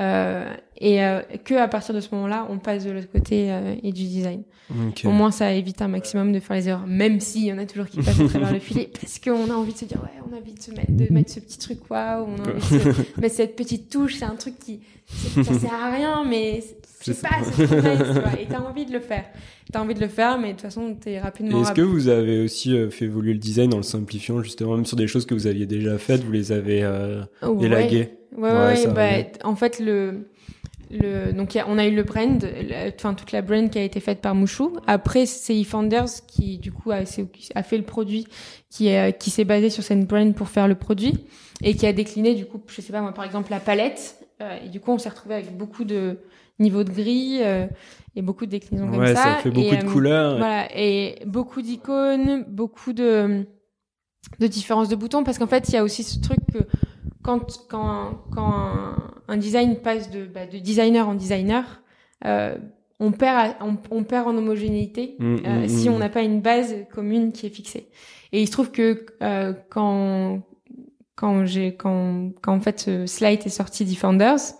Euh, et euh, que à partir de ce moment-là, on passe de l'autre côté euh, et du design.
Ok.
Au moins, ça évite un maximum de faire les erreurs, même s'il y en a toujours qui passent à travers le filet, parce qu'on a envie de se dire, ouais, on a envie de se mettre, de mettre ce petit truc, quoi, ou on a envie de se mettre cette petite touche, c'est un truc qui, ça sert à rien, mais je sais pas, c'est trop nice, tu vois, et t'as envie de le faire. T'as envie de le faire, mais de toute façon, t'es rapidement
est-ce que vous avez aussi euh, fait évoluer le design en le simplifiant justement, même sur des choses que vous aviez déjà faites, vous les avez euh, élaguées
Ouais,
Ouais,
ouais, bah, en fait, le, le, donc, a- on a eu le brand, enfin, toute la brand qui a été faite par Mouchou. Après, c'est eFounders qui, du coup, a, fait le produit, qui, est, qui s'est basé sur cette brand pour faire le produit et qui a décliné, du coup, je sais pas, moi, par exemple, la palette. Euh, et du coup, on s'est retrouvé avec beaucoup de niveaux de gris, euh, et beaucoup de déclinaisons
Ouais,
comme ça.
ça fait beaucoup
Et,
de couleurs.
Voilà, et beaucoup d'icônes, beaucoup de, de différences de boutons, parce qu'en fait, il y a aussi ce truc que quand, quand, quand un, un design passe de, bah, de designer en designer, euh, on, perd, on, on perd en homogénéité
Mm,
euh,
mm,
si on n'a pas une base commune qui est fixée. Et il se trouve que euh, quand quand j'ai quand quand en fait Slide est sorti d'E-Founders,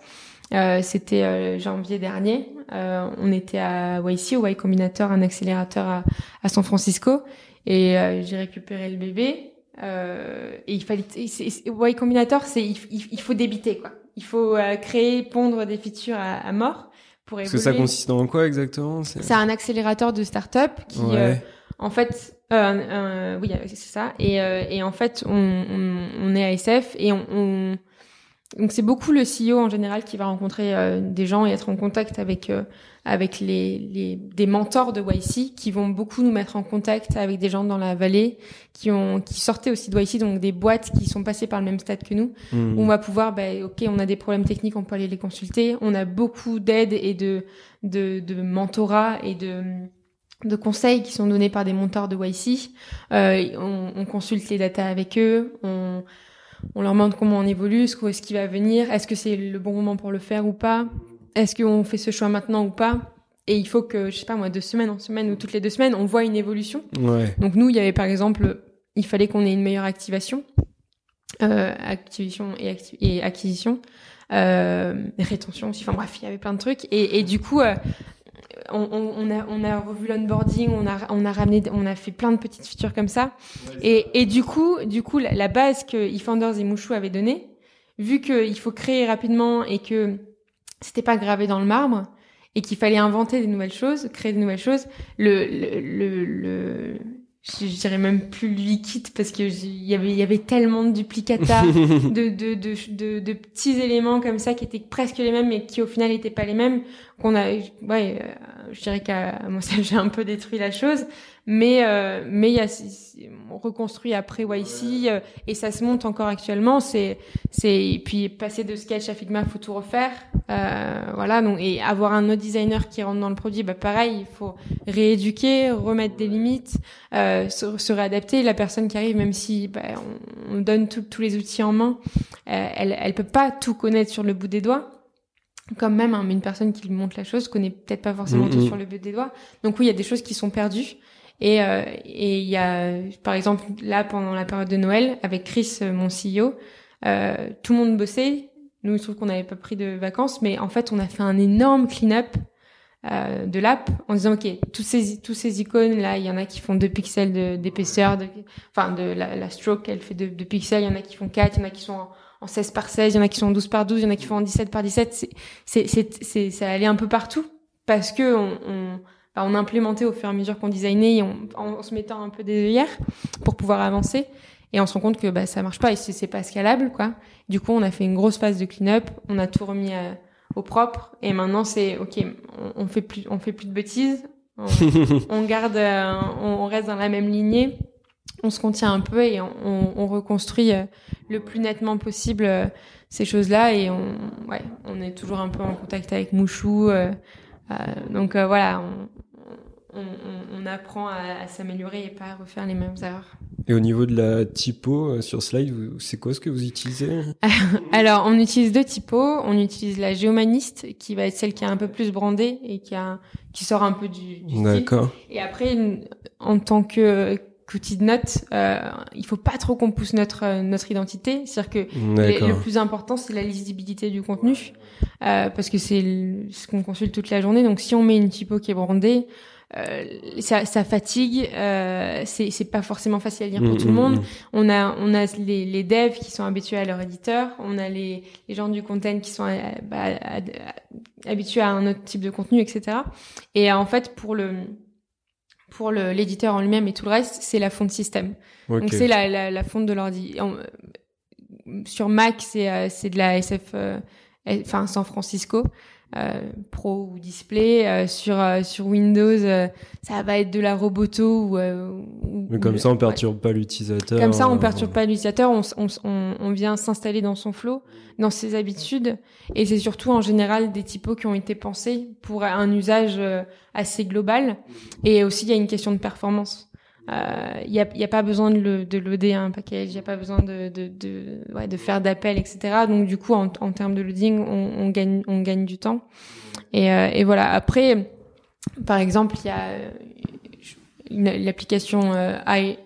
euh, c'était euh, janvier dernier. Euh, on était à YC, au Y Combinator, un accélérateur à, à San Francisco, et euh, j'ai récupéré le bébé. Euh, et il fallait Y Combinator, c'est il, il- il faut débiter quoi. Il faut euh, créer, pondre des features à, à mort pour
Parce
évoluer.
que ça consiste en quoi exactement?
C'est un accélérateur de start-up qui
Ouais.
euh, en fait, euh, euh, oui, c'est ça. Et, euh, et en fait, on, on, on est à SF et on, on- donc c'est beaucoup le CEO en général qui va rencontrer euh, des gens et être en contact avec euh, avec les, les des mentors de YC qui vont beaucoup nous mettre en contact avec des gens dans la vallée qui ont qui sortaient aussi de YC donc des boîtes qui sont passées par le même stade que nous
Mm.
on va pouvoir, ben, ok, on a des problèmes techniques, on peut aller les consulter. On a beaucoup d'aide et de, de, de mentorat et de, de conseils qui sont donnés par des mentors de YC. Euh, on, on consulte les datas avec eux. On, on leur demande comment on évolue, ce, que- ce qui va venir, est-ce que c'est le bon moment pour le faire ou pas, est-ce qu'on fait ce choix maintenant ou pas. Et il faut que, je sais pas moi, de semaine en semaine ou toutes les deux semaines, on voit une évolution.
Ouais.
Donc nous, il y avait par exemple, il fallait qu'on ait une meilleure activation, euh, activation et, acti- et acquisition, euh, rétention aussi. Enfin bref, il y avait plein de trucs. Et, et du coup, euh, on, a, on a revu l'onboarding, on a, on a ramené, on a fait plein de petites features comme ça. Et, et du coup, du coup, la, la base que eFounders et Mouchou avaient donnée, vu qu'il faut créer rapidement et que c'était pas gravé dans le marbre et qu'il fallait inventer des nouvelles choses, créer des nouvelles choses, le, le, le, le- je, je dirais même plus liquide parce que il y avait, il y avait tellement de duplicata, de, de, de, de, de petits éléments comme ça qui étaient presque les mêmes mais qui au final n'étaient pas les mêmes qu'on a ouais je dirais qu'à ça j'ai un peu détruit la chose mais euh, mais il y a on reconstruit après YC euh, et ça se monte encore actuellement c'est c'est puis passer de sketch à Figma faut tout refaire euh, voilà donc et avoir un autre designer qui rentre dans le produit bah pareil il faut rééduquer remettre des limites euh, se, se réadapter la personne qui arrive même si bah, on, on donne tout- tous les outils en main euh, elle elle peut pas tout connaître sur le bout des doigts comme même hein, une personne qui lui montre la chose connaît peut-être pas forcément tout sur le bout des doigts. Donc oui il y a des choses qui sont perdues. Et euh, et il y a par exemple là pendant la période de Noël avec Chris euh, mon CEO euh, tout le monde bossait. Nous il se trouve qu'on n'avait pas pris de vacances mais en fait on a fait un énorme clean-up euh, de l'app en disant ok tous ces tous ces icônes là il y en a qui font 2 pixels d'épaisseur de, enfin de la, la stroke elle fait 2 pixels il y en a qui font 4 il y en a qui sont en, en 16 par 16 il y en a qui sont en 12 par 12 il y en a qui font en 17 par 17 c'est c'est c'est ça allait un peu partout parce que on, on on implémentait au fur et à mesure qu'on designait et on, en, se mettant un peu des œillères pour pouvoir avancer. Et on se rend compte que bah ça marche pas et c'est pas scalable quoi. Du coup on a fait une grosse phase de clean-up on a tout remis à- au propre et maintenant c'est ok on, on fait plus on fait plus de bêtises on, on garde euh, on reste dans la même lignée on se contient un peu et on, on- on reconstruit euh, le plus nettement possible euh, ces choses là et on ouais on est toujours un peu en contact avec Mouchou euh, euh, donc euh, voilà on, on, apprend à, à s'améliorer et pas à refaire les mêmes erreurs
Et au niveau de la typo sur Slide, c'est quoi ce que vous utilisez?
Alors, on utilise deux typos. On utilise la géomaniste, qui va être celle qui est un peu plus brandée et qui, a, qui sort un peu du, du style.
D'accord.
Et après, en tant que qu'outil de notes, euh, il faut pas trop qu'on pousse notre euh, notre identité. C'est-à-dire que le, le plus important, c'est la lisibilité du contenu, euh, parce que c'est ce qu'on consulte toute la journée. Donc, si on met une typo qui est brandée, euh, ça, ça, fatigue, euh, c'est pas forcément facile à lire pour
Mm,
tout le
mm,
monde.
mm.
On a, on a les, les devs qui sont habitués à leur éditeur, on a les, les gens du content qui sont euh, bah, à- à- habitués à un autre type de contenu, etc. Et en fait, pour le pour l'éditeur en lui-même et tout le reste, c'est la fonte système. Donc c'est la, la, la fonte de l'ordi. Sur Mac, c'est euh, c'est de la SF, euh, enfin San Francisco. Euh, Pro ou display euh, sur euh, sur Windows euh, ça va être de la Roboto ou, euh, ou-
Mais comme
le-
ça, on
ouais.
perturbe pas l'utilisateur.
Comme ça, on perturbe pas l'utilisateur, on, on, on, on vient s'installer dans son flow, dans ses habitudes, et c'est surtout en général des typos qui ont été pensés pour un usage assez global. Et aussi, il y a une question de performance. Euh, Il n'y a, y a pas besoin de, le, de loader un package, il n'y a pas besoin de, de, de, ouais, de faire d'appel, etc. Donc du coup, en, en termes de loading, on, on, gagne, on gagne du temps. Et, euh, et voilà. Après, par exemple, il y a euh, l'application euh, i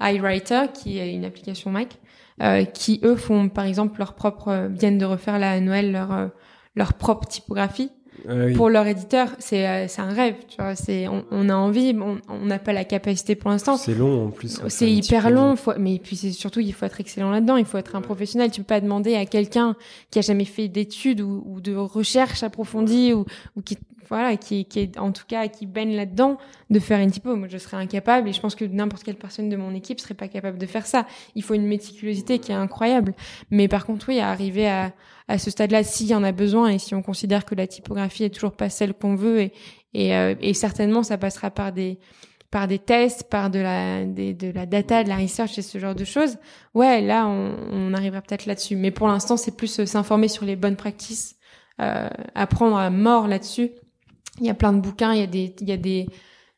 iWriter, qui est une application Mac, euh, qui eux font par exemple leur propre, euh, viennent de refaire là à Noël leur euh, leur propre typographie
Ah oui.
pour leur éditeur. C'est euh, c'est un rêve, tu vois. C'est on, on a envie, on on n'a pas la capacité pour l'instant.
C'est long en plus.
C'est hyper long, faut, mais puis c'est surtout il faut être excellent là-dedans, il faut être un professionnel. Tu peux pas demander à quelqu'un qui a jamais fait d'études ou, ou de recherche approfondie ou, ou qui voilà qui, qui est en tout cas qui baigne là-dedans de faire une typo. Moi je serais incapable et je pense que n'importe quelle personne de mon équipe serait pas capable de faire ça. Il faut une méticulosité qui est incroyable. Mais par contre oui, à arriver à à ce stade-là, s'il y en a besoin et si on considère que la typographie est toujours pas celle qu'on veut et et, euh, et certainement ça passera par des par des tests, par de la, de la data, de la research et ce genre de choses, ouais, là, on, on arrivera peut-être là-dessus. Mais pour l'instant, c'est plus euh, s'informer sur les bonnes practices, euh, apprendre à mort là-dessus. Il y a plein de bouquins, il y a des, il y a des,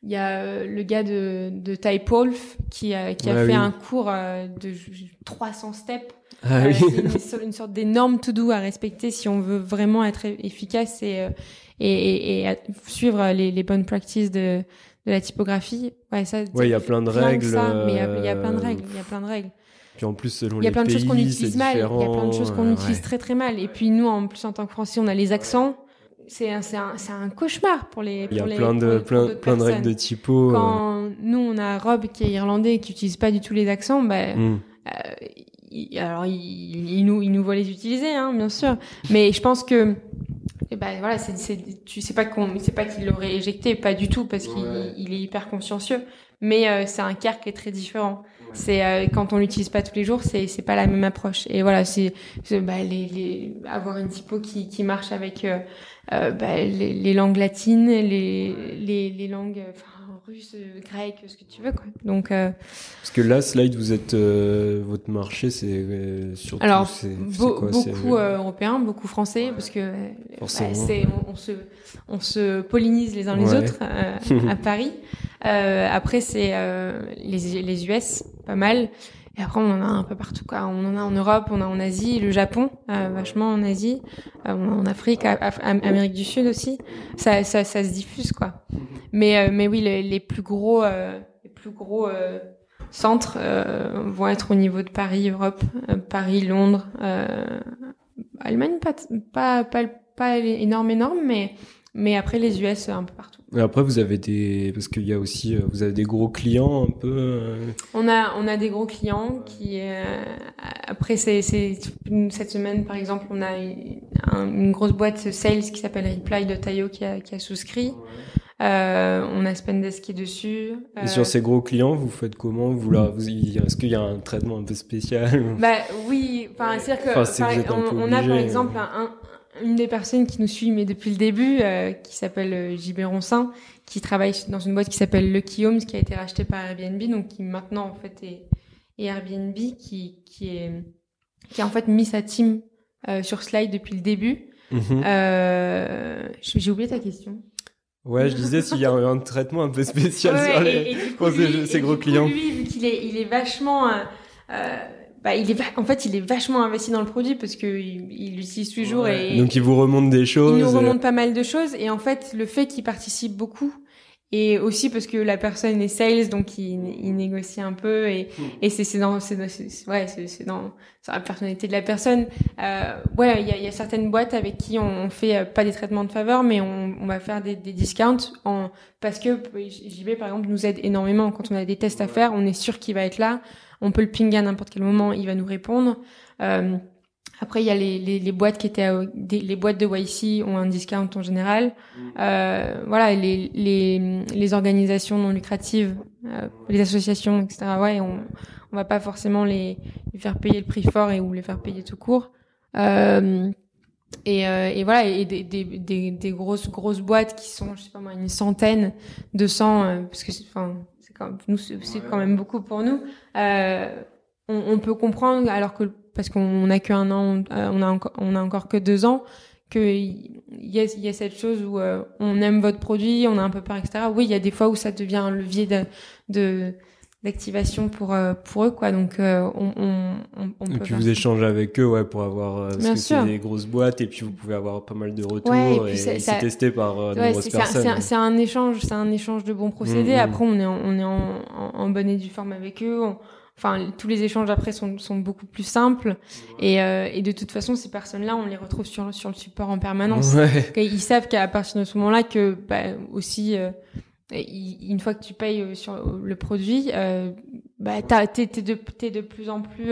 il y a euh, le gars de, de Typewolf qui a, qui a
Ouais,
fait
oui.
un cours euh, de 300 steps
Ah
euh,
oui.
c'est une, so- une sorte d'énorme to-do à respecter si on veut vraiment être efficace et, euh, et, et, et suivre les, les bonnes practices de, de la typographie. Ouais, ça,
Ouais, il y a plein de règles.
ça, mais il y a- plein de
euh,
règles. Il y a plein de règles.
Puis en plus, selon
Il y a
les
plein de choses qu'on
pays,
utilise mal. Il y a plein de choses qu'on utilise très très mal. Et puis nous, en plus en tant que Français, on a les accents. C'est un, cauchemar pour les.
Il y a
les-
plein de, plein, de règles de typo. euh,
Quand nous, on a Rob qui est irlandais et qui utilise pas du tout les accents, ben
hmm.
euh, il- alors il, il nous il nous voit les utiliser hein, bien sûr mais je pense que eh ben voilà c'est c'est tu sais pas qu'on c'est pas qu'il l'aurait éjecté pas du tout parce qu'il il est hyper consciencieux mais euh, c'est un quart qui est très différent c'est euh, quand on l'utilise pas tous les jours c'est c'est pas la même approche. Et voilà c'est bah, les, les avoir une typo qui qui marche avec euh, euh, bah, les, les langues latines les les les langues euh, russe euh, grec ce que tu veux quoi donc euh,
Parce que là, Slide, vous êtes. euh, votre marché, c'est euh, surtout.
Alors,
c'est c'est
Be-
quoi, c'est-
beaucoup euh, européens, beaucoup français, parce que
Forcément.
bah, c'est on, on se on se pollinise les uns les
Ouais.
autres euh, à Paris. Euh, après c'est euh, les les US, pas mal. Et après on en a un peu partout quoi. On en a en Europe, on a en Asie, le Japon, euh, vachement en Asie, euh, on a en Afrique, Af- Am- Amérique du Sud aussi. Ça ça ça se diffuse quoi. Mais euh, mais oui les, les plus gros euh, les plus gros euh, centres euh, vont être au niveau de Paris, Europe, euh, Paris, Londres, euh, Allemagne, pas, pas, pas, pas énorme, énorme, mais, mais après les US, un peu partout.
Et après, vous avez des. Parce qu'il y a aussi. Vous avez des gros clients un peu.
On a, on a des gros clients qui, euh, après, c'est, c'est, cette semaine, par exemple, on a une, un- une grosse boîte sales qui s'appelle Reply de Tayo qui a, qui a souscrit. On a Spendesk qui est dessus.
Et
Euh,
sur ces gros clients, vous faites comment vous y- Est-ce qu'il y a un traitement un peu spécial
Bah oui, enfin c'est-à-dire que
Enfin,
on, a par exemple un, un- une des personnes qui nous suit mais depuis le début, euh, qui s'appelle euh, JB Roncin, qui travaille dans une boîte qui s'appelle Lucky Homes, qui a été rachetée par Airbnb, donc qui maintenant en fait est, est Airbnb, qui qui est qui a en fait mis sa team euh, sur Slide depuis le début.
Mhm.
Euh, j'ai oublié ta question.
Ouais, je disais s'il y a un, traitement un peu spécial
Ouais,
sur
et-
les.
et du coup,
pour ces-
lui- et
gros
coup,
clients.
Lui, vu qu'il est, il est vachement, euh, euh, bah, il est, en fait, il est vachement investi dans le produit parce que il il l'utilise tous les jours et
Donc, ils vous remontent des
il
choses.
nous
euh,
remonte pas mal de choses. Et en fait, le fait qu'il participe beaucoup et aussi parce que la personne est sales donc il, il négocie un peu et,
Hmm.
et c'est c'est dans c'est ouais c'est dans, la personnalité de la personne. Euh, ouais il y a, y a certaines boîtes avec qui on, on fait euh, pas des traitements de faveur mais on, on va faire des, des discounts en parce que JB par exemple nous aide énormément. Quand on a des tests à faire on est sûr qu'il va être là. On peut le pinguer à n'importe quel moment il va nous répondre. Euh, après, il y a les, les, les boîtes qui étaient à- des- les boîtes de YC ont un discount en général. Euh, voilà, les, les, les organisations non lucratives, euh, les associations, etc. Ouais, on on va pas forcément les, les faire payer le prix fort et ou les faire payer tout court. Euh, et, euh, et voilà, et des, des, des, des grosses grosses boîtes qui sont, je sais pas moi, une centaine, 200, euh, parce que c'est- enfin, c'est quand même, nous c'est quand même beaucoup pour nous. Euh, on, on peut comprendre alors que parce qu'on n'a qu'un an, euh, on a encore, on a encore que deux ans, que il y a, il y a cette chose où euh, on aime votre produit, on a un peu peur, etc. Oui, il y a des fois où ça devient un levier de, de d'activation pour euh, pour eux, quoi. Donc euh, on, on, on, on
Et
peut
puis vous échangez avec eux ouais, pour avoir. euh, Parce que c'est des grosses boîtes et puis vous pouvez avoir pas mal de retours.
Ouais, et
et c'est
ça-
testé par de nombreuses personnes.
c'est un- échange, c'est un échange de bons procédés.
Mhm.
Après, on est en, on est en, en, en bonne et due forme avec eux. On- enfin, tous les échanges après sont, sont beaucoup plus simples. Et, euh, et de toute façon, ces personnes-là, on les retrouve sur, sur le support en permanence.
Ouais.
Et Ils savent qu'à partir de ce moment-là, que bah, aussi, euh, une fois que tu payes euh, sur le produit, euh, bah, t'es de, t'es de plus en plus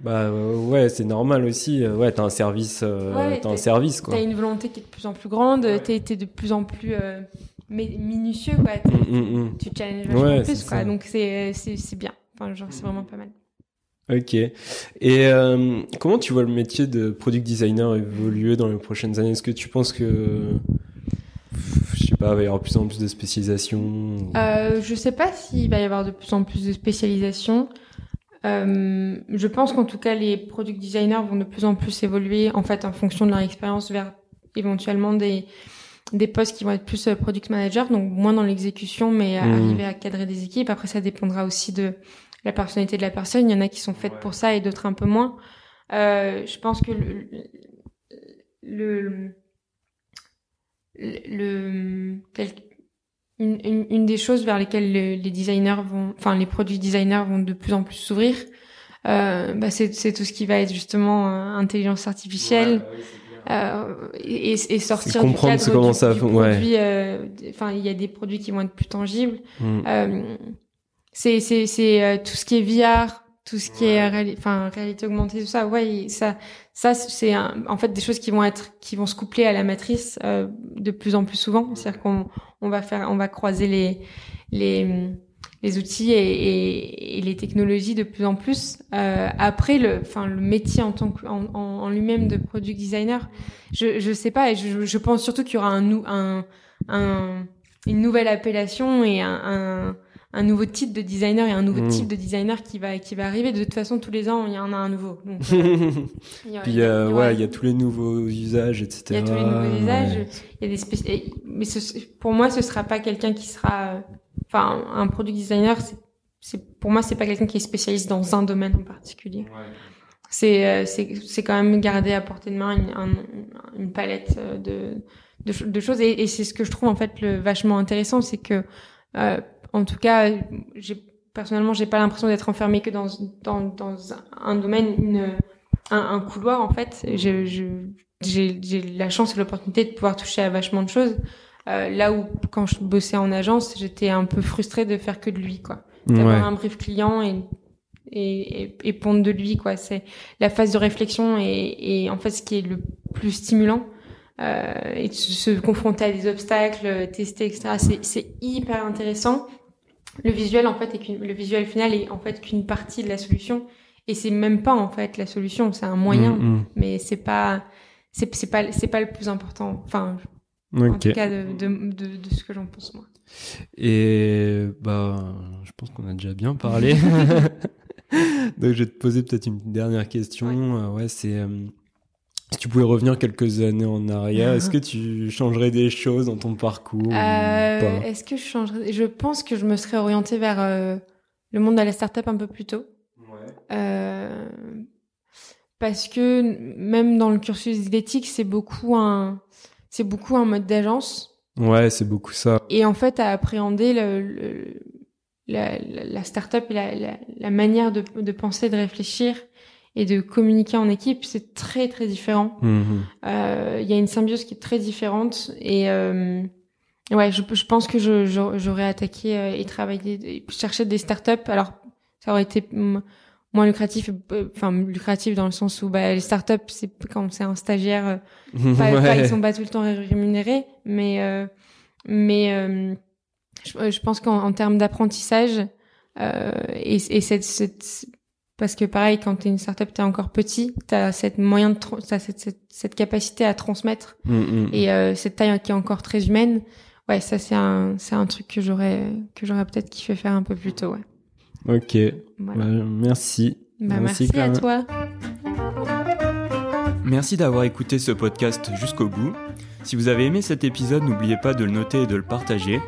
Bah ouais, c'est normal aussi. Ouais, t'as un service,
Ouais,
t'as un service quoi.
T'as une volonté qui est de plus en plus grande,
Ouais.
t'es t'es de plus en plus euh, mi- minutieux, quoi.
Mm, mm, mm.
Tu challenges vachement
Ouais,
plus, quoi.
ça.
Donc c'est c'est c'est bien. Enfin, genre c'est vraiment pas mal.
Ok. Et euh, comment tu vois le métier de product designer évoluer dans les prochaines années? Est-ce que tu penses que je sais pas, il va y avoir de plus en plus de spécialisation ou-
Euh, je sais pas s'il va y avoir de plus en plus de spécialisation. Euh, je pense qu'en tout cas les product designers vont de plus en plus évoluer en fait en fonction de leur expérience vers éventuellement des des postes qui vont être plus euh, product manager, donc moins dans l'exécution, mais à
Mhm.
arriver à cadrer des équipes. Après, ça dépendra aussi de la personnalité de la personne. Il y en a qui sont faites pour ça et d'autres un peu moins. Euh, je pense que le, le, le, le- quel- une, une, une des choses vers lesquelles le- les designers vont, enfin les produits designers vont de plus en plus s'ouvrir, euh, bah c'est tout ce qui va être justement euh, intelligence artificielle. Euh, et, et sortir du cadre
ce comment
du,
ça
du produit. euh, Enfin, il y a des produits qui vont être plus tangibles.
Mm.
Euh, c'est c'est c'est euh, tout ce qui est VR, tout ce qui est enfin réalité augmentée, tout ça. Ouais, ça ça c'est en fait des choses qui vont être qui vont se coupler à la matrice euh, de plus en plus souvent. C'est-à-dire qu'on on va faire on va croiser les les les outils et, et, et les technologies de plus en plus. Euh, après, le, enfin, le métier en tant que, en, en, en lui-même de product designer, je, je sais pas. Et je, je pense surtout qu'il y aura un, nou- un, un, une nouvelle appellation et un, un, un nouveau type de designer et un nouveau
Mm.
type de designer qui va, qui va arriver. De toute façon, tous les ans, il y en a un nouveau. Donc, euh, il y a-
Puis
il y a- il y aura-
ouais, il y a tous les nouveaux usages, etc.
il y a tous les nouveaux
Ouais.
usages. Il y a des et- mais ce- pour moi, ce sera pas quelqu'un qui sera, euh, enfin, un product designer. C'est, c'est pour moi, c'est pas quelqu'un qui est spécialiste dans un domaine en particulier. C'est, euh, c'est, c'est quand même garder à portée de main une, un- une palette euh, de, de, cho- de choses. Et, et c'est ce que je trouve en fait le vachement intéressant, c'est que, euh, en tout cas, j'ai personnellement, j'ai pas l'impression d'être enfermée que dans dans dans un domaine, une, un, un couloir en fait. Je, je j'ai j'ai la chance et l'opportunité de pouvoir toucher à vachement de choses. Euh, là où quand je bossais en agence, j'étais un peu frustrée de faire que de lui quoi. D'avoir
Ouais.
un brief client et et, et, et pondre de lui quoi. C'est la phase de réflexion et, et en fait ce qui est le plus stimulant. Euh, et se se confronter à des obstacles, tester, etc. C'est, c'est hyper intéressant. Le visuel, en fait, est le visuel final est en fait qu'une partie de la solution. Et c'est même pas, en fait, la solution. C'est un moyen.
Mm, mm.
Mais c'est pas, c'est pas, c'est pas le plus important. Enfin, en tout cas, de, de, de, de ce que j'en pense, moi.
Et bah, je pense qu'on a déjà bien parlé. Donc, je vais te poser peut-être une dernière question. Euh, Ouais, c'est euh, si tu pouvais revenir quelques années en arrière, est-ce que tu changerais des choses dans ton parcours ou
Euh, est-ce que je changerais? Je pense que je me serais orientée vers euh, le monde de la start-up un peu plus tôt. Euh, parce que même dans le cursus d'éthique, c'est beaucoup un, c'est beaucoup un mode d'agence.
Ouais, c'est beaucoup ça.
Et en fait, à appréhender le, le la, la, start-up et la, la, la manière de, de, penser, de réfléchir et de communiquer en équipe, c'est très très différent.
Mhm.
Euh, il y a une symbiose qui est très différente et euh, ouais, je, je, pense que je, j'aurais attaqué euh, et travaillé, cherché des start-up. Alors, ça aurait été moins lucratif, euh, enfin lucratif dans le sens où bah, les startups, c'est quand c'est un stagiaire, euh, pas, ils sont pas tout le temps rémunérés, mais euh, mais je, je, pense qu'en termes d'apprentissage et, et cette, cette, parce que pareil, quand t'es une startup, t'es encore petit, t'as cette moyen de, t'as cette, cette, cette, capacité à transmettre
mm, mm.
et cette taille qui est encore très humaine. Ouais, ça c'est un, c'est un truc que j'aurais, que j'aurais peut-être kiffé faire un peu plus tôt. Ouais.
Ok. Bah, merci.
Bah, merci, à toi.
Merci d'avoir écouté ce podcast jusqu'au bout. Si vous avez aimé cet épisode, n'oubliez pas de le noter et de le partager.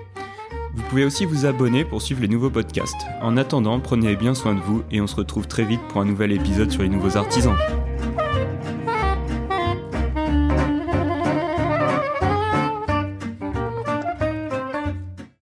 Vous pouvez aussi vous abonner pour suivre les nouveaux podcasts. En attendant, prenez bien soin de vous et on se retrouve très vite pour un nouvel épisode sur les nouveaux artisans.